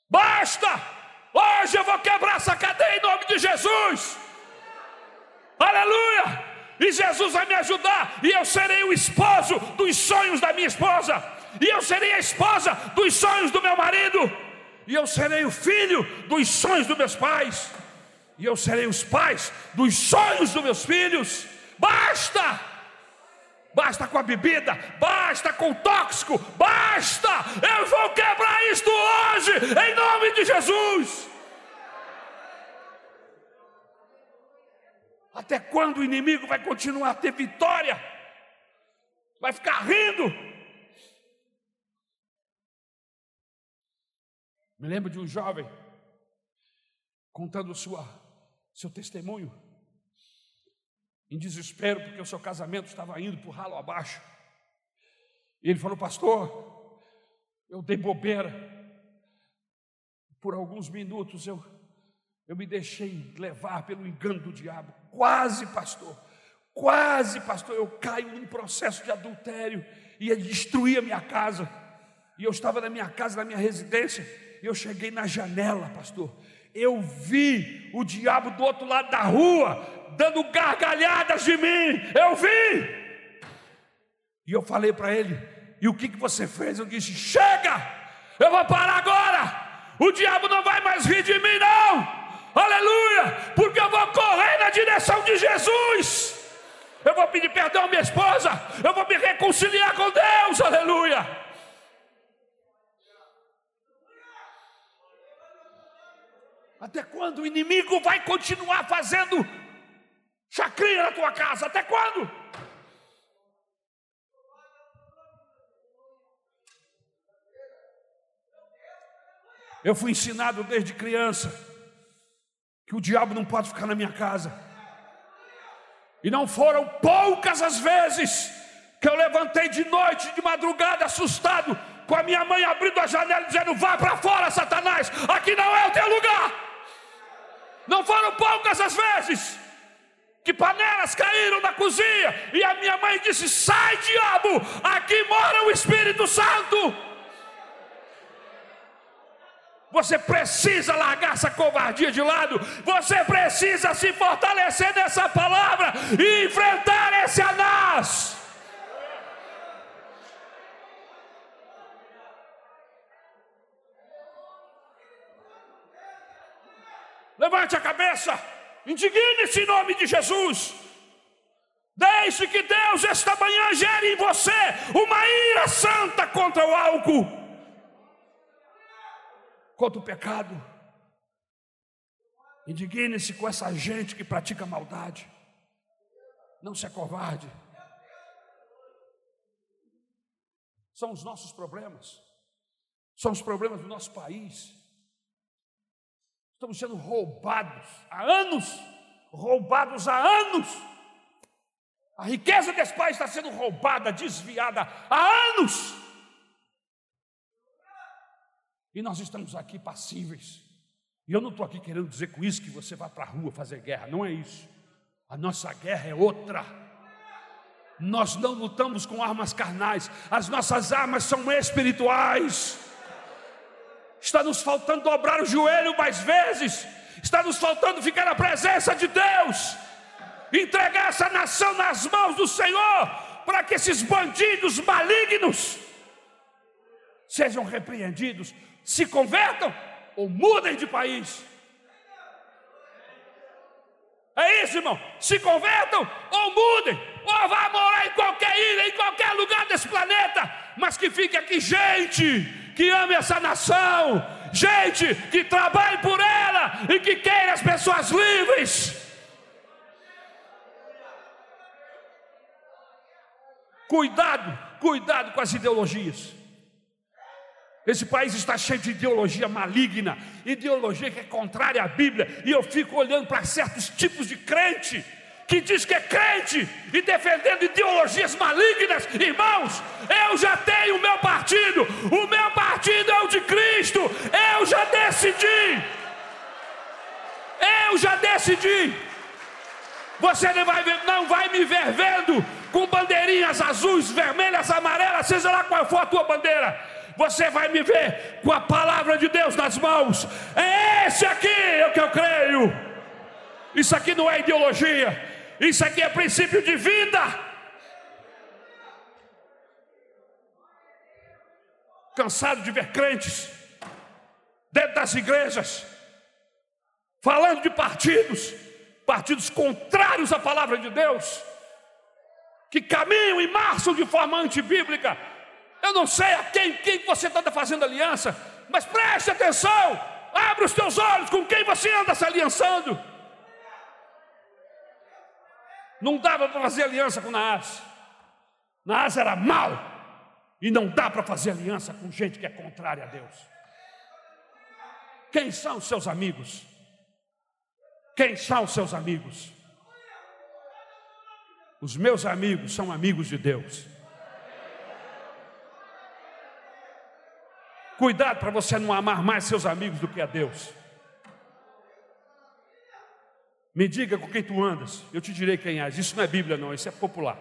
Basta! Hoje eu vou quebrar essa cadeia em nome de Jesus. Aleluia! E Jesus vai me ajudar, e eu serei o esposo dos sonhos da minha esposa, e eu serei a esposa dos sonhos do meu marido, e eu serei o filho dos sonhos dos meus pais e eu serei os pais dos sonhos dos meus filhos. Basta! Basta com a bebida, basta com o tóxico, basta! Eu vou quebrar isto hoje, em nome de Jesus. Até quando o inimigo vai continuar a ter vitória? Vai ficar rindo? Me lembro de um jovem contando sua seu testemunho, em desespero, porque o seu casamento estava indo por ralo abaixo. E ele falou, pastor, eu dei bobeira. Por alguns minutos eu, eu me deixei levar pelo engano do diabo. Quase, pastor, quase, pastor, eu caio num processo de adultério e ia destruir a minha casa. E eu estava na minha casa, na minha residência, e eu cheguei na janela, pastor, eu vi o diabo do outro lado da rua, dando gargalhadas de mim, eu vi. E eu falei para ele: E o que, que você fez? Eu disse: Chega, eu vou parar agora. O diabo não vai mais rir de mim, não. Aleluia, porque eu vou correr na direção de Jesus. Eu vou pedir perdão à minha esposa, eu vou me reconciliar com Deus, aleluia. Até quando o inimigo vai continuar fazendo chacrinha na tua casa? Até quando? Eu fui ensinado desde criança que o diabo não pode ficar na minha casa. E não foram poucas as vezes que eu levantei de noite, de madrugada, assustado, com a minha mãe abrindo a janela dizendo: Vá para fora, Satanás, aqui não é o teu lugar. Não foram poucas as vezes que panelas caíram na cozinha e a minha mãe disse: Sai, diabo, aqui mora o Espírito Santo. Você precisa largar essa covardia de lado, você precisa se fortalecer nessa palavra e enfrentar esse anás. Levante a cabeça, indigne-se em nome de Jesus. Deixe que Deus esta manhã gere em você uma ira santa contra o álcool, contra o pecado. Indigne-se com essa gente que pratica maldade. Não se acovarde. São os nossos problemas, são os problemas do nosso país, Estamos sendo roubados há anos, roubados há anos. A riqueza desse país está sendo roubada, desviada há anos. E nós estamos aqui passíveis. E eu não estou aqui querendo dizer com isso que você vá para a rua fazer guerra, não é isso. A nossa guerra é outra. Nós não lutamos com armas carnais, as nossas armas são espirituais. Está nos faltando dobrar o joelho mais vezes, está nos faltando ficar na presença de Deus, entregar essa nação nas mãos do Senhor, para que esses bandidos malignos sejam repreendidos, se convertam ou mudem de país. É isso, irmão. Se convertam ou mudem, ou vá morar em qualquer ilha, em qualquer lugar desse planeta, mas que fique aqui gente que ame essa nação, gente que trabalhe por ela e que queira as pessoas livres. Cuidado, cuidado com as ideologias. Esse país está cheio de ideologia maligna, ideologia que é contrária à Bíblia, e eu fico olhando para certos tipos de crente que diz que é crente e defendendo ideologias malignas, irmãos, eu já tenho o meu partido, o meu partido é o de Cristo, eu já decidi, eu já decidi. Você não vai, não vai me ver vendo com bandeirinhas azuis, vermelhas, amarelas, seja lá qual for a tua bandeira você vai me ver com a palavra de Deus nas mãos. É esse aqui é o que eu creio. Isso aqui não é ideologia, isso aqui é princípio de vida. Cansado de ver crentes dentro das igrejas, falando de partidos, partidos contrários à palavra de Deus, que caminham e marcham de forma antibíblica, eu não sei a quem, quem você está fazendo aliança, mas preste atenção, abre os teus olhos com quem você anda se aliançando. Não dava para fazer aliança com Naas. Naas era mal. E não dá para fazer aliança com gente que é contrária a Deus. Quem são os seus amigos? Quem são os seus amigos? Os meus amigos são amigos de Deus. Cuidado para você não amar mais seus amigos do que a Deus. Me diga com quem tu andas, eu te direi quem és. Isso não é Bíblia, não, isso é popular.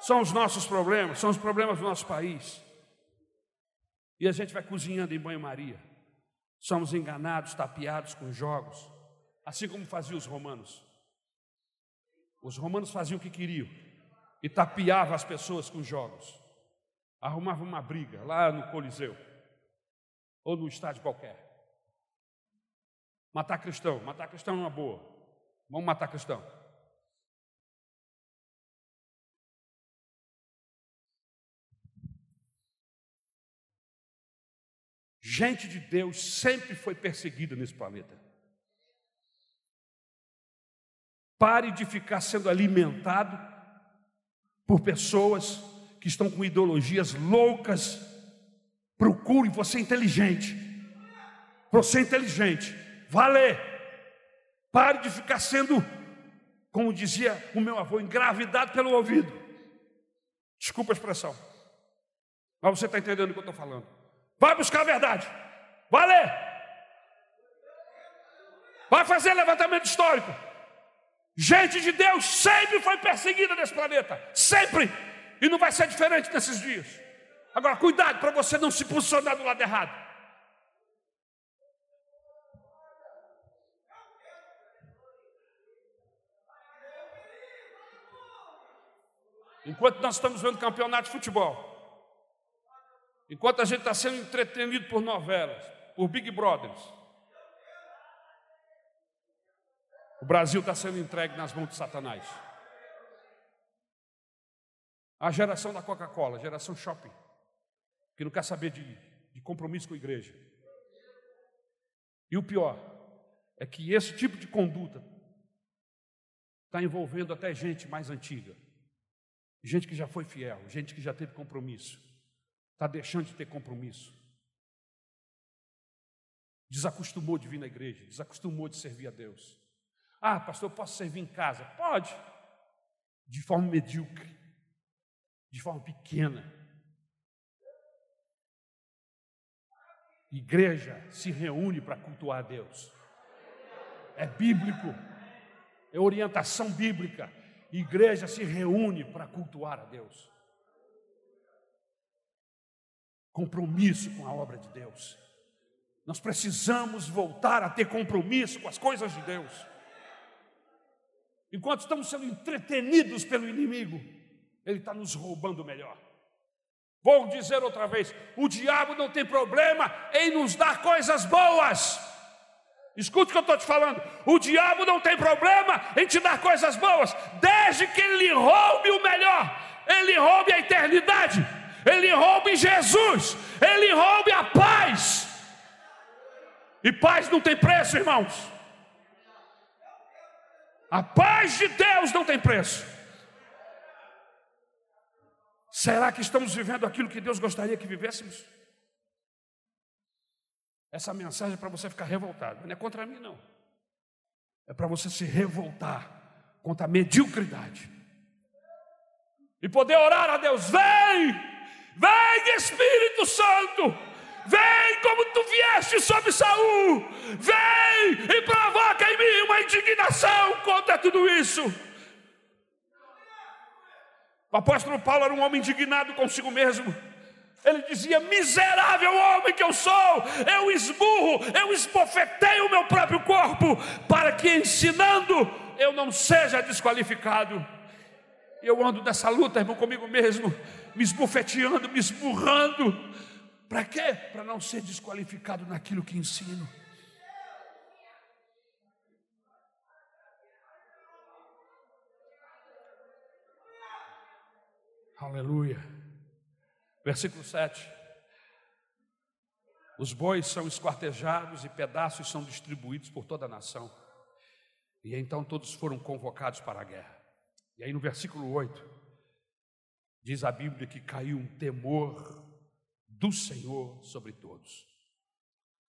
São os nossos problemas, são os problemas do nosso país. E a gente vai cozinhando em banho-maria. Somos enganados, tapeados com jogos, assim como faziam os romanos. Os romanos faziam o que queriam e tapeavam as pessoas com jogos. Arrumavam uma briga lá no Coliseu ou no estádio qualquer. Matar cristão, matar cristão é uma boa. Vamos matar cristão. Gente de Deus sempre foi perseguida nesse planeta. Pare de ficar sendo alimentado por pessoas que estão com ideologias loucas. Procure, você é inteligente. Você é inteligente. Vale. Pare de ficar sendo, como dizia o meu avô, engravidado pelo ouvido. Desculpa a expressão. Mas você está entendendo o que eu estou falando. Vai buscar a verdade. Vale. Vai fazer levantamento histórico. Gente de Deus sempre foi perseguida nesse planeta, sempre, e não vai ser diferente nesses dias. Agora, cuidado para você não se posicionar do lado errado. Enquanto nós estamos vendo campeonato de futebol, enquanto a gente está sendo entretenido por novelas, por Big Brothers, O Brasil está sendo entregue nas mãos de Satanás. A geração da Coca-Cola, geração shopping, que não quer saber de, de compromisso com a igreja. E o pior é que esse tipo de conduta está envolvendo até gente mais antiga, Gente que já foi fiel, gente que já teve compromisso, está deixando de ter compromisso. Desacostumou de vir na igreja, desacostumou de servir a Deus. Ah, pastor, posso servir em casa? Pode, de forma medíocre, de forma pequena. Igreja se reúne para cultuar a Deus. É bíblico, é orientação bíblica. Igreja se reúne para cultuar a Deus. Compromisso com a obra de Deus. Nós precisamos voltar a ter compromisso com as coisas de Deus. Enquanto estamos sendo entretenidos pelo inimigo, ele está nos roubando melhor. Vou dizer outra vez: o diabo não tem problema em nos dar coisas boas. Escute o que eu estou te falando. O diabo não tem problema em te dar coisas boas, desde que ele roube o melhor, ele roube a eternidade, ele roube Jesus, ele roube a paz. E paz não tem preço, irmãos. A paz de Deus não tem preço. Será que estamos vivendo aquilo que Deus gostaria que vivêssemos? Essa mensagem é para você ficar revoltado, não é contra mim, não. É para você se revoltar contra a mediocridade e poder orar a Deus: vem, vem Espírito Santo, vem como tu vieste sobre Saul, vem e provoca em mim uma indignação contra tudo isso. O apóstolo Paulo era um homem indignado consigo mesmo. Ele dizia: Miserável homem que eu sou, eu esburro, eu esbofetei o meu próprio corpo, para que ensinando eu não seja desqualificado. Eu ando nessa luta, irmão, comigo mesmo, me esbofeteando, me esburrando, para quê? Para não ser desqualificado naquilo que ensino. Aleluia. Versículo 7. Os bois são esquartejados e pedaços são distribuídos por toda a nação. E então todos foram convocados para a guerra. E aí no versículo 8, diz a Bíblia que caiu um temor do Senhor sobre todos.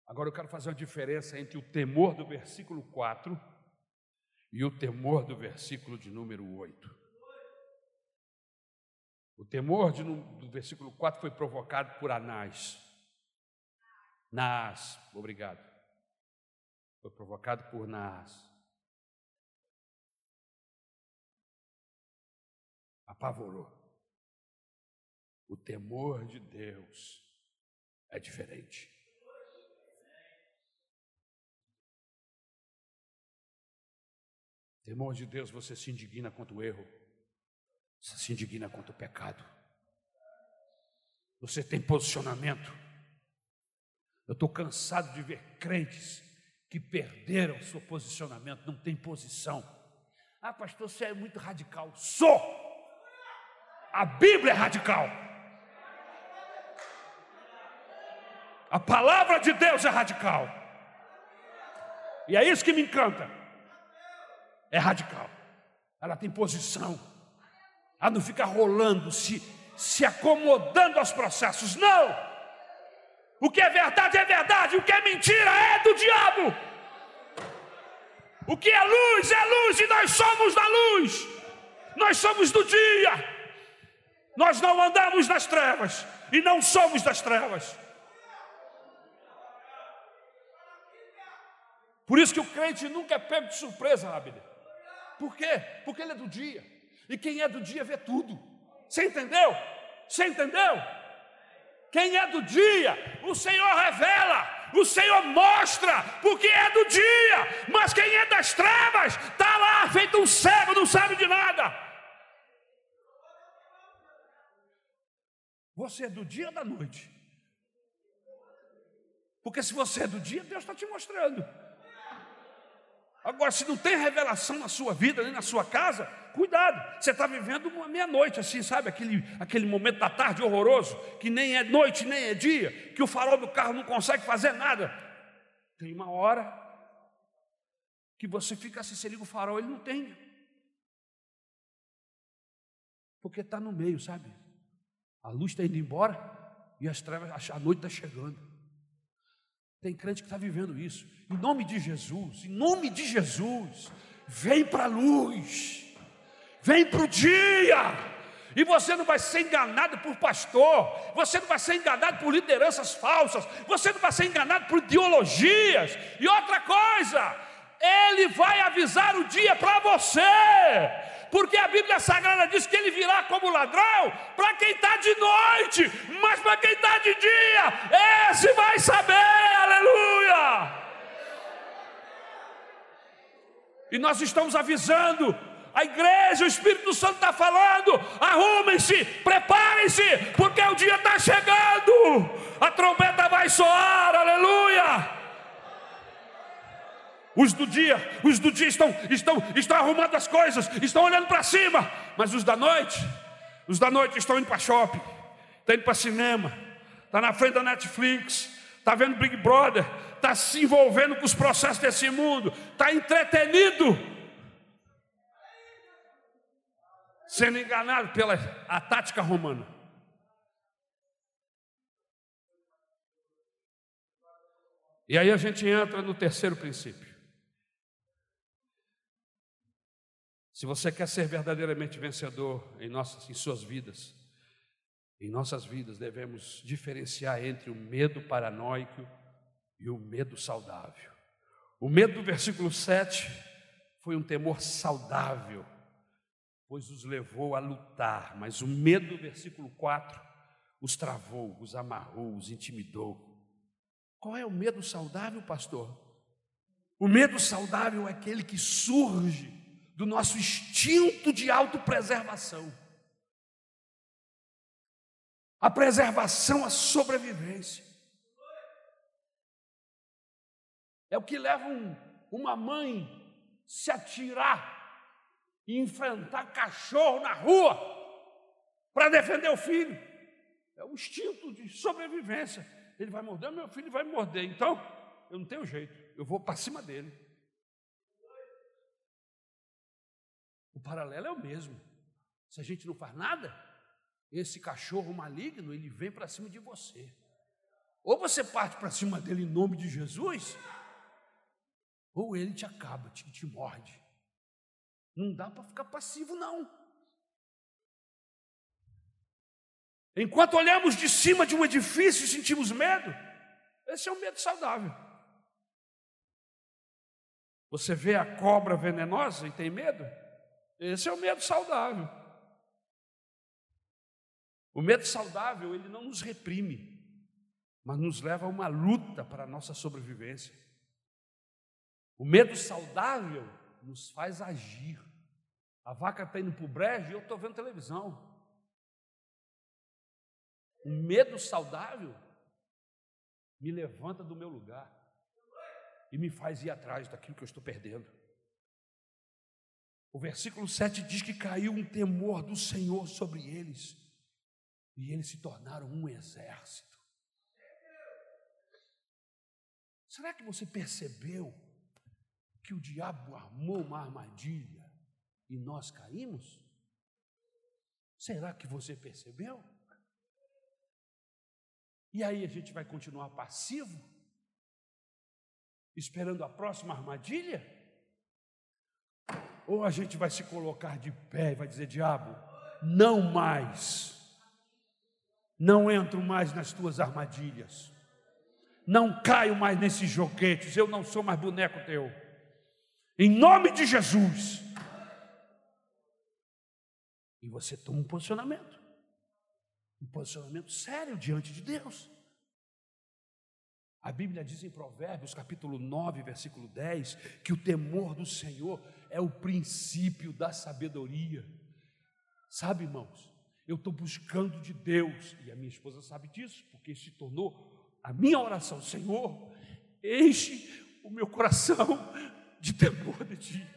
Agora eu quero fazer uma diferença entre o temor do versículo 4 e o temor do versículo de número 8. O temor de, do versículo 4 foi provocado por Anás. Nas, obrigado. Foi provocado por Nas. Apavorou. O temor de Deus é diferente. Temor de Deus, você se indigna contra o erro, você se indigna contra o pecado, você tem posicionamento. Eu estou cansado de ver crentes que perderam seu posicionamento, não tem posição. Ah, pastor, você é muito radical. Sou! A Bíblia é radical. A palavra de Deus é radical. E é isso que me encanta. É radical. Ela tem posição. Ela não fica rolando, se, se acomodando aos processos. Não! O que é verdade é verdade, o que é mentira é do diabo. O que é luz é luz e nós somos da luz. Nós somos do dia. Nós não andamos nas trevas e não somos das trevas. Por isso que o crente nunca é pego de surpresa, Abner. Por quê? Porque ele é do dia. E quem é do dia vê tudo. Você entendeu? Você entendeu? Quem é do dia, o Senhor revela, o Senhor mostra, porque é do dia. Mas quem é das trevas, está lá feito um cego, não sabe de nada. Você é do dia ou da noite? Porque se você é do dia, Deus está te mostrando. Agora, se não tem revelação na sua vida, nem na sua casa, cuidado, você está vivendo uma meia-noite, assim, sabe? Aquele, aquele momento da tarde horroroso, que nem é noite, nem é dia, que o farol do carro não consegue fazer nada. Tem uma hora que você fica assim, você liga o farol, ele não tem. Porque está no meio, sabe? A luz está indo embora e as trevas, a noite está chegando. Tem crente que está vivendo isso. Em nome de Jesus, em nome de Jesus, vem para a luz, vem para o dia. E você não vai ser enganado por pastor, você não vai ser enganado por lideranças falsas, você não vai ser enganado por ideologias. E outra coisa, ele vai avisar o dia para você, porque a Bíblia Sagrada diz que ele virá como ladrão para quem está de noite, mas para quem está de dia, esse vai saber, aleluia. E nós estamos avisando a igreja, o Espírito Santo está falando: arrumem-se, preparem-se, porque o dia está chegando, a trombeta vai soar, aleluia. Os do dia, os do dia estão, estão, estão arrumando as coisas, estão olhando para cima, mas os da noite, os da noite estão indo para shopping, estão indo para cinema, está na frente da Netflix, está vendo Big Brother, está se envolvendo com os processos desse mundo, está entretenido sendo enganado pela a tática romana. E aí a gente entra no terceiro princípio. Se você quer ser verdadeiramente vencedor em nossas em suas vidas, em nossas vidas devemos diferenciar entre o medo paranoico e o medo saudável. O medo do versículo 7 foi um temor saudável pois os levou a lutar, mas o medo, versículo 4, os travou, os amarrou, os intimidou. Qual é o medo saudável, pastor? O medo saudável é aquele que surge do nosso instinto de autopreservação. A preservação, a sobrevivência. É o que leva um, uma mãe se atirar e enfrentar cachorro na rua para defender o filho. É o instinto de sobrevivência. Ele vai morder, meu filho vai morder. Então, eu não tenho jeito, eu vou para cima dele. O paralelo é o mesmo. Se a gente não faz nada, esse cachorro maligno, ele vem para cima de você. Ou você parte para cima dele em nome de Jesus, ou ele te acaba, te, te morde. Não dá para ficar passivo, não. Enquanto olhamos de cima de um edifício e sentimos medo, esse é um medo saudável. Você vê a cobra venenosa e tem medo? Esse é o medo saudável. O medo saudável, ele não nos reprime, mas nos leva a uma luta para a nossa sobrevivência. O medo saudável nos faz agir. A vaca está indo para o brejo e eu estou vendo televisão. O medo saudável me levanta do meu lugar e me faz ir atrás daquilo que eu estou perdendo. O versículo 7 diz que caiu um temor do Senhor sobre eles, e eles se tornaram um exército. Será que você percebeu que o diabo armou uma armadilha e nós caímos? Será que você percebeu? E aí a gente vai continuar passivo, esperando a próxima armadilha? Ou a gente vai se colocar de pé e vai dizer: Diabo, não mais, não entro mais nas tuas armadilhas, não caio mais nesses joguetes, eu não sou mais boneco teu, em nome de Jesus. E você toma um posicionamento. Um posicionamento sério diante de Deus. A Bíblia diz em Provérbios, capítulo 9, versículo 10, que o temor do Senhor é o princípio da sabedoria. Sabe, irmãos, eu estou buscando de Deus, e a minha esposa sabe disso, porque se tornou a minha oração: Senhor, enche o meu coração de temor de Ti.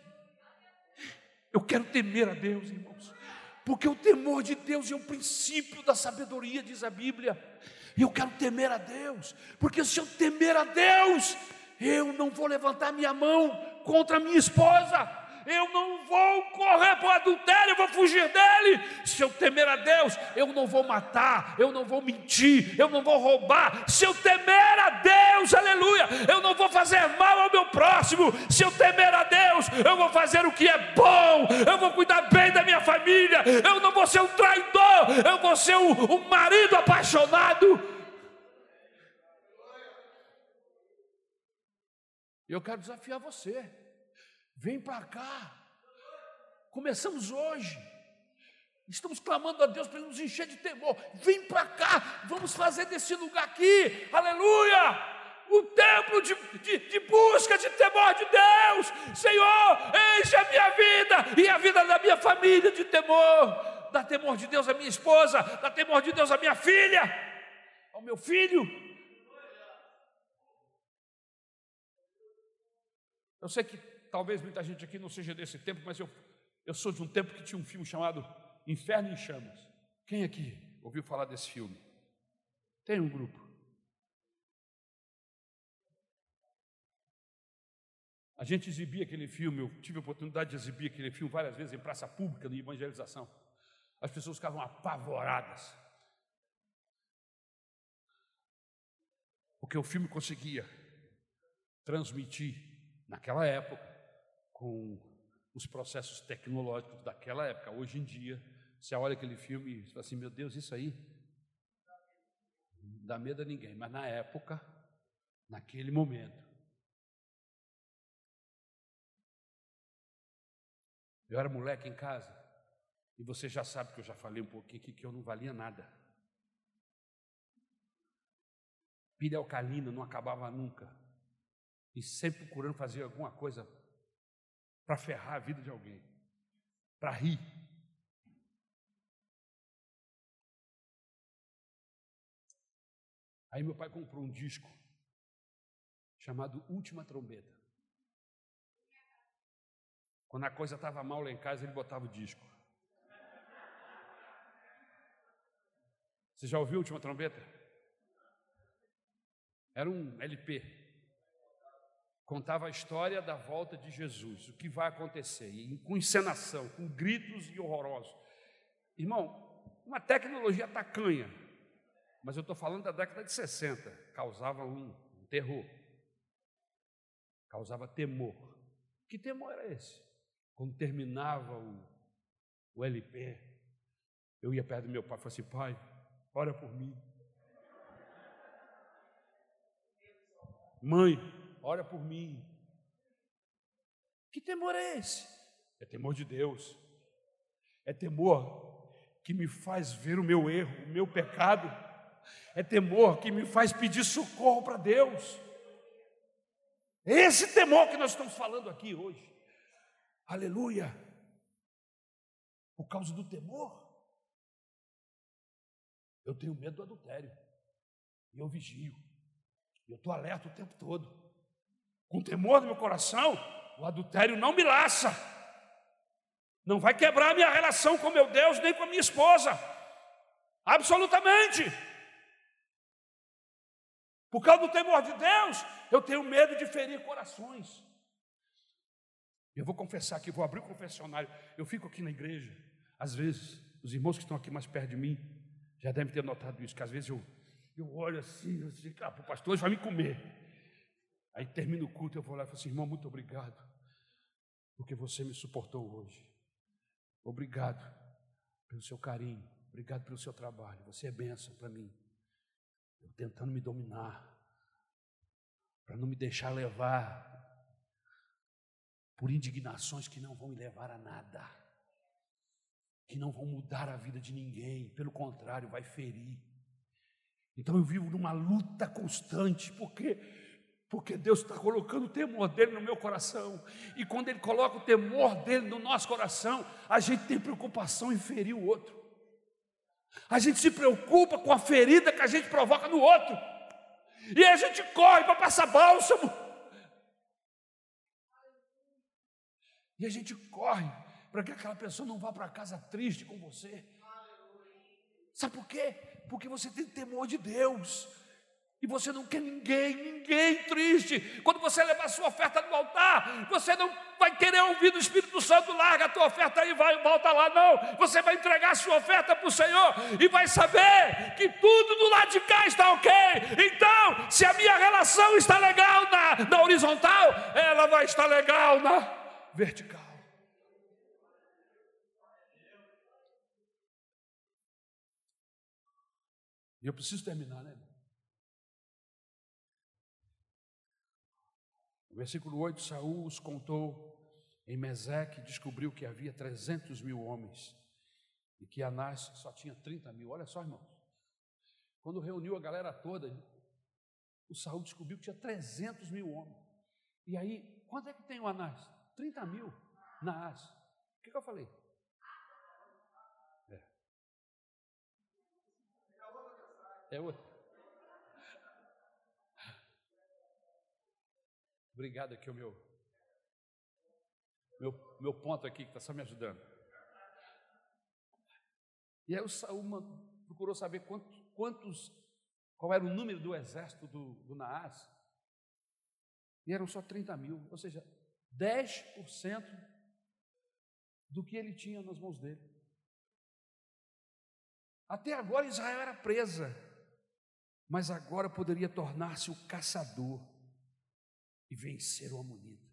Eu quero temer a Deus, irmãos porque o temor de Deus é o princípio da sabedoria, diz a Bíblia. Eu quero temer a Deus, porque se eu temer a Deus, eu não vou levantar minha mão contra minha esposa, eu não vou correr para o adultério, eu vou fugir dele. Se eu temer a Deus, eu não vou matar, eu não vou mentir, eu não vou roubar. Se eu temer a Deus, aleluia, eu não vou fazer mal ao meu próximo. Se eu temer a Deus, eu vou fazer o que é bom, eu vou cuidar bem da minha família, eu não vou ser um traidor, eu vou ser um, um marido apaixonado. Eu quero desafiar você. Vem para cá. Começamos hoje. Estamos clamando a Deus para Ele nos encher de temor. Vem para cá. Vamos fazer desse lugar aqui. Aleluia o templo de, de, de, busca, de temor de Deus. Senhor, enche a minha vida e a vida da minha família de temor. Dá temor de Deus à minha esposa, dá temor de Deus à minha filha, ao meu filho. Eu sei que talvez muita gente aqui não seja desse tempo, mas eu, eu sou de um tempo que tinha um filme chamado Inferno em Chamas. Quem aqui ouviu falar desse filme? Tem um grupo. A gente exibia aquele filme, eu tive a oportunidade de exibir aquele filme várias vezes em praça pública, de evangelização. As pessoas ficavam apavoradas. Porque o filme conseguia transmitir naquela época, com os processos tecnológicos daquela época. Hoje em dia, você olha aquele filme e fala assim: meu Deus, isso aí não dá medo a ninguém. Mas na época, naquele momento, eu era moleque em casa, e você já sabe que eu já falei um pouquinho aqui que eu não valia nada. Pilha alcalina não acabava nunca e sempre procurando fazer alguma coisa para ferrar a vida de alguém, para rir. Aí meu pai comprou um disco chamado Última Trombeta. Quando a coisa estava mal lá em casa, ele botava o disco. Você já ouviu a Última Trombeta? Era um LP contava a história da volta de Jesus, o que vai acontecer, e com encenação, com gritos e horrorosos. Irmão, uma tecnologia tacanha, mas eu estou falando da década de 60, causava um, um terror, causava temor. Que temor era esse? Quando terminava o, o LP, eu ia perto do meu pai e falava assim: pai, ora por mim. Mãe, ora por mim. Que temor é esse? É temor de Deus. É temor que me faz ver o meu erro, o meu pecado. É temor que me faz pedir socorro para Deus. É esse temor que nós estamos falando aqui hoje. Aleluia. Por causa do temor, eu tenho medo do adultério. E eu vigio. Eu estou alerta o tempo todo com temor no meu coração, o adultério não me laça, não vai quebrar a minha relação com meu Deus, nem com a minha esposa, absolutamente. Por causa do temor de Deus, eu tenho medo de ferir corações. Eu vou confessar aqui, vou abrir o confessionário. Eu fico aqui na igreja, às vezes, os irmãos que estão aqui mais perto de mim já devem ter notado isso, que às vezes eu, eu olho assim, eu digo, ah, o pastor vai me comer. Aí termina o culto, eu vou lá e falo assim, irmão, muito obrigado, porque você me suportou hoje. Obrigado pelo seu carinho, obrigado pelo seu trabalho. Você é bênção para mim. Eu tentando me dominar, para não me deixar levar por indignações que não vão me levar a nada, que não vão mudar a vida de ninguém, pelo contrário, vai ferir. Então eu vivo numa luta constante, porque porque Deus está colocando o temor dele no meu coração. E quando Ele coloca o temor dele no nosso coração, a gente tem preocupação em ferir o outro. A gente se preocupa com a ferida que a gente provoca no outro. E a gente corre para passar bálsamo. E a gente corre para que aquela pessoa não vá para casa triste com você. Sabe por quê? Porque você tem temor de Deus. E você não quer ninguém, ninguém triste. Quando você levar sua oferta no altar, você não vai querer ouvir do Espírito Santo, larga a tua oferta aí, vai, volta lá. Não, você vai entregar a sua oferta para o Senhor e vai saber que tudo do lado de cá está ok. Então, se a minha relação está legal na, na horizontal, ela vai estar legal na vertical. E eu preciso terminar, né? Versículo 8, Saul os contou em Meseque, descobriu que havia 300 mil homens e que Anás só tinha 30 mil. Olha só, irmãos. Quando reuniu a galera toda, o Saul descobriu que tinha 300 mil homens. E aí, quanto é que tem o Anás? 30 mil na As. O que, que eu falei? É. É outro. Obrigado aqui, o meu, meu, meu ponto aqui que está só me ajudando. E aí o Saul procurou saber quantos, quantos, qual era o número do exército do, do Naás. E eram só 30 mil, ou seja, 10% do que ele tinha nas mãos dele. Até agora Israel era presa, mas agora poderia tornar-se o caçador e vencer o Amonita.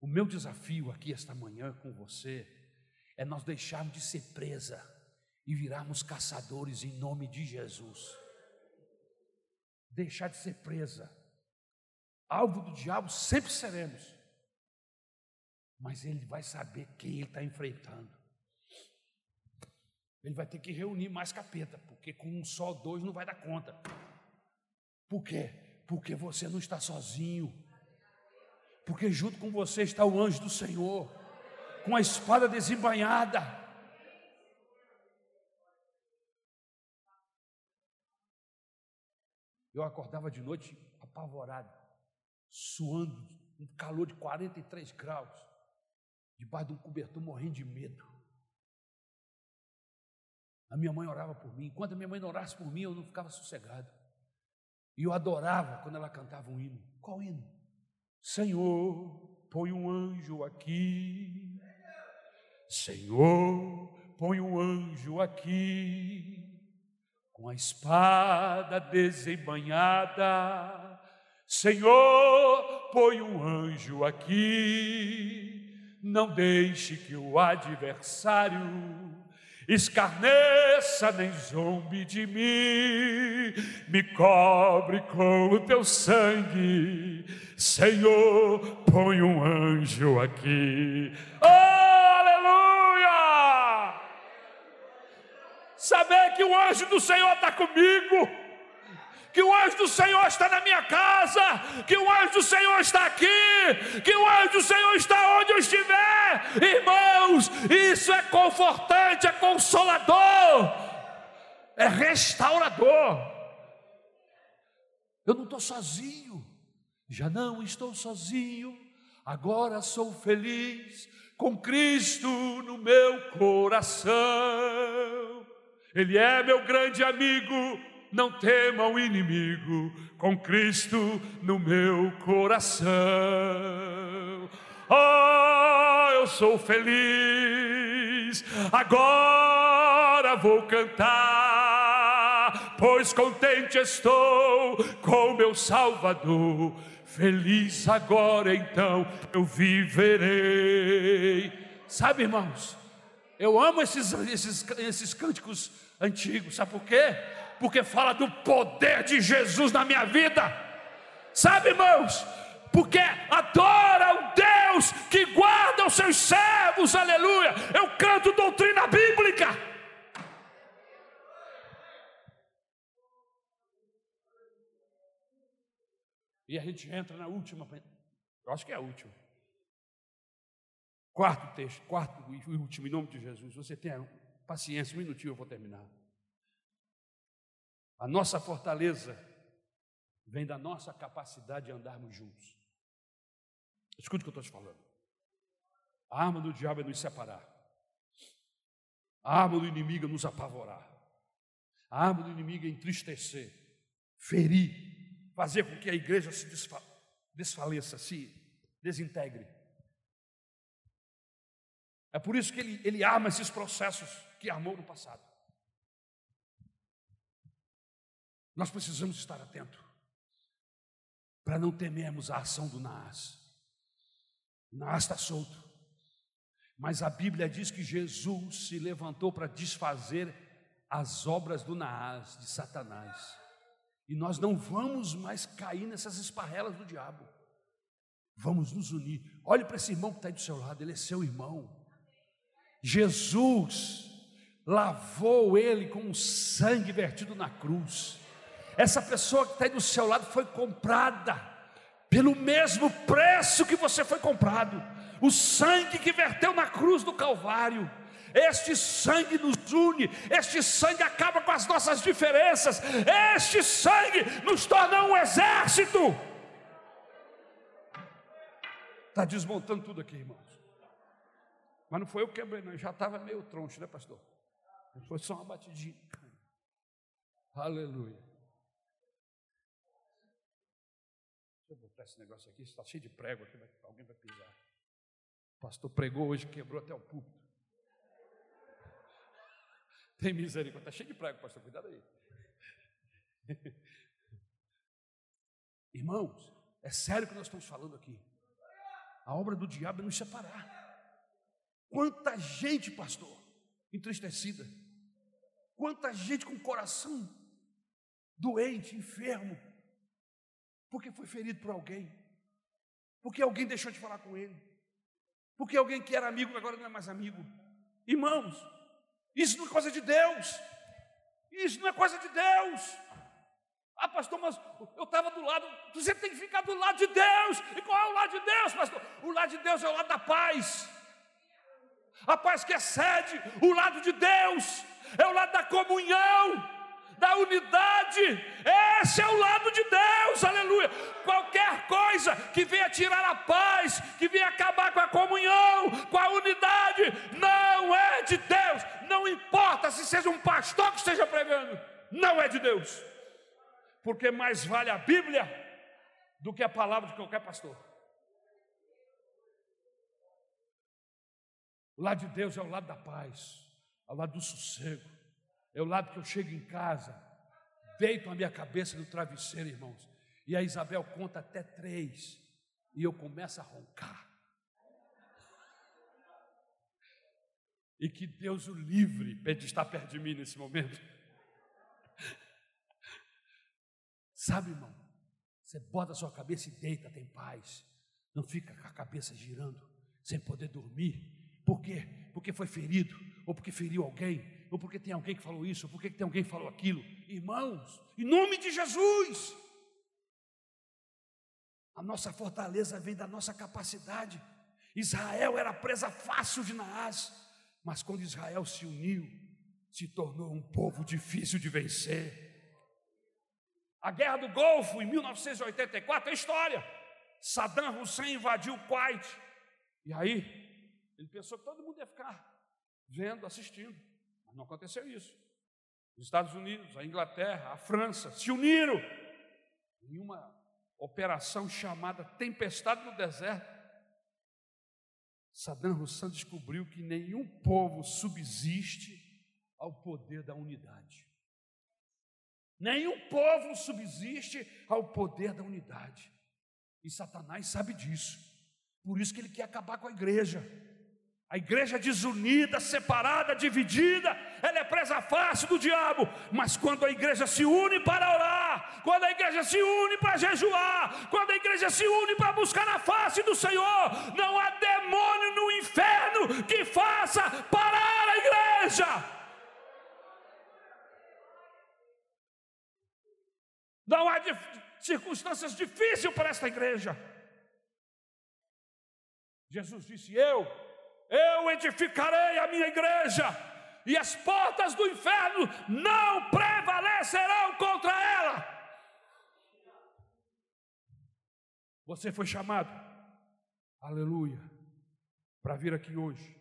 O meu desafio aqui esta manhã com você é nós deixarmos de ser presa e virarmos caçadores em nome de Jesus. Deixar de ser presa. Alvo do diabo sempre seremos, mas ele vai saber quem ele está enfrentando. Ele vai ter que reunir mais capeta, porque com um só, dois não vai dar conta. Por quê? Porque você não está sozinho. Porque junto com você está o anjo do Senhor, com a espada desembainhada. Eu acordava de noite apavorado, suando, um calor de 43 graus, debaixo de um cobertor morrendo de medo. A minha mãe orava por mim. Enquanto a minha mãe não orasse por mim, eu não ficava sossegado. E eu adorava quando ela cantava um hino. Qual hino? Senhor, põe um anjo aqui. Senhor, põe um anjo aqui. Com a espada desembanhada. Senhor, põe um anjo aqui. Não deixe que o adversário escarneça nem zombe de mim, me cobre com o teu sangue, Senhor, põe um anjo aqui. Oh, aleluia! Saber que o anjo do Senhor está comigo que o anjo do Senhor está na minha casa, que o anjo do Senhor está aqui, que o anjo do Senhor está onde eu estiver. Irmãos, isso é confortante, é consolador, é restaurador. Eu não estou sozinho, já não estou sozinho, agora sou feliz com Cristo no meu coração. Ele é meu grande amigo não tema o inimigo, com Cristo no meu coração. Oh, eu sou feliz, agora vou cantar, pois contente estou com meu Salvador. Feliz agora então eu viverei. Sabe, irmãos, eu amo esses, esses, esses cânticos antigos, sabe por quê? Porque fala do poder de Jesus na minha vida. Sabe, irmãos? Porque adora o Deus que guarda os seus servos, aleluia. Eu canto doutrina bíblica. E a gente entra na última, eu acho que é a última. Quarto texto, quarto e último, em nome de Jesus. Você tenha paciência, um minutinho eu vou terminar. A nossa fortaleza vem da nossa capacidade de andarmos juntos. Escute o que eu estou te falando. A arma do diabo é nos separar. A arma do inimigo é nos apavorar. A arma do inimigo é entristecer, ferir, fazer com que a igreja se desfa desfaleça, se desintegre. É por isso que ele, ele arma esses processos que armou no passado. Nós precisamos estar atentos para não temermos a ação do Naas. O está solto. Mas a Bíblia diz que Jesus se levantou para desfazer as obras do Naas, de Satanás. E nós não vamos mais cair nessas esparrelas do diabo. Vamos nos unir. Olhe para esse irmão que está aí do seu lado, ele é seu irmão. Jesus lavou ele com o sangue vertido na cruz. Essa pessoa que está aí do seu lado foi comprada pelo mesmo preço que você foi comprado. O sangue que verteu na cruz do Calvário. Este sangue nos une, este sangue acaba com as nossas diferenças, este sangue nos torna um exército. Está desmontando tudo aqui, irmãos. Mas não foi eu que quebrei, não. Já estava meio troncho, né, pastor? Foi só uma batidinha. Aleluia. Botar esse negócio aqui, está cheio de prego aqui, alguém vai pisar. O pastor pregou hoje, quebrou até o púlpito. [LAUGHS] Tem misericórdia, está cheio de prego, pastor, cuidado aí. [LAUGHS] Irmãos, é sério que nós estamos falando aqui. A obra do diabo é nos separar. Quanta gente, pastor, entristecida. Quanta gente com o coração doente, enfermo, porque foi ferido por alguém, porque alguém deixou de falar com ele, porque alguém que era amigo agora não é mais amigo. Irmãos, isso não é coisa de Deus, isso não é coisa de Deus. Ah, pastor, mas eu estava do lado, você tem que ficar do lado de Deus. E qual é o lado de Deus, pastor? O lado de Deus é o lado da paz. A paz que excede o lado de Deus, é o lado da comunhão, da unidade. Esse é o lado de Deus, aleluia. Qualquer coisa que venha tirar a paz, que venha acabar com a comunhão, com a unidade, não é de Deus. Não importa se seja um pastor que esteja pregando, não é de Deus porque mais vale a Bíblia do que a palavra de qualquer pastor. O lado de Deus é o lado da paz, é o lado do sossego, é o lado que eu chego em casa, deito a minha cabeça no travesseiro, irmãos, e a Isabel conta até três, e eu começo a roncar. E que Deus o livre de estar perto de mim nesse momento. Sabe, irmão? Você bota a sua cabeça e deita, tem paz. Não fica com a cabeça girando, sem poder dormir. Por quê? Porque foi ferido, ou porque feriu alguém, ou porque tem alguém que falou isso, ou porque tem alguém que falou aquilo. Irmãos, em nome de Jesus, a nossa fortaleza vem da nossa capacidade. Israel era presa fácil de Naás, mas quando Israel se uniu, se tornou um povo difícil de vencer. A guerra do Golfo, em 1984, é história. Saddam Hussein invadiu o Kuwait. E aí, ele pensou que todo mundo ia ficar vendo, assistindo. Mas não aconteceu isso. Os Estados Unidos, a Inglaterra, a França se uniram em uma operação chamada Tempestade no Deserto. Saddam Hussein descobriu que nenhum povo subsiste ao poder da unidade. Nenhum povo subsiste ao poder da unidade. E Satanás sabe disso. Por isso que ele quer acabar com a igreja. A igreja desunida, separada, dividida, ela é presa fácil do diabo. Mas quando a igreja se une para orar, quando a igreja se une para jejuar, quando a igreja se une para buscar a face do Senhor, não há demônio no inferno que faça parar a igreja. Não há circunstâncias difíceis para esta igreja. Jesus disse: Eu, eu edificarei a minha igreja, e as portas do inferno não prevalecerão contra ela. Você foi chamado, aleluia, para vir aqui hoje,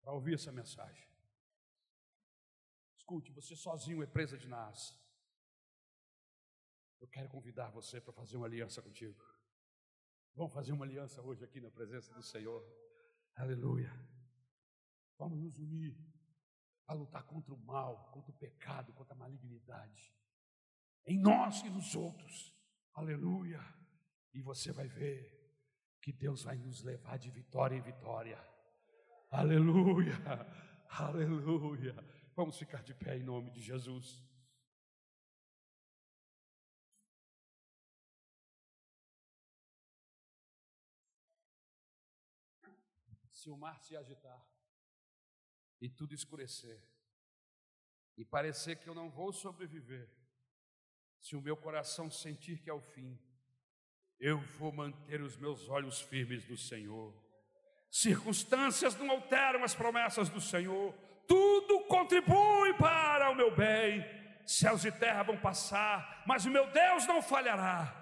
para ouvir essa mensagem. Escute, você sozinho é presa de nas. Eu quero convidar você para fazer uma aliança contigo. Vamos fazer uma aliança hoje aqui na presença do Senhor. Aleluia. Vamos nos unir a lutar contra o mal, contra o pecado, contra a malignidade. Em nós e nos outros. Aleluia. E você vai ver que Deus vai nos levar de vitória em vitória. Aleluia. Aleluia. Vamos ficar de pé em nome de Jesus. Se o mar se agitar e tudo escurecer, e parecer que eu não vou sobreviver, se o meu coração sentir que é o fim, eu vou manter os meus olhos firmes no Senhor. Circunstâncias não alteram as promessas do Senhor, tudo contribui para o meu bem. Céus e terra vão passar, mas o meu Deus não falhará.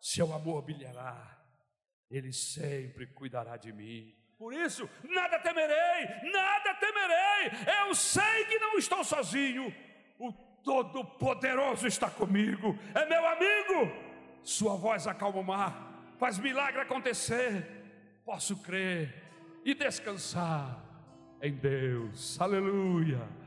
Seu amor brilhará, Ele sempre cuidará de mim. Por isso, nada temerei, nada temerei. Eu sei que não estou sozinho. O Todo-Poderoso está comigo, é meu amigo. Sua voz acalma o mar, faz milagre acontecer. Posso crer e descansar em Deus. Aleluia.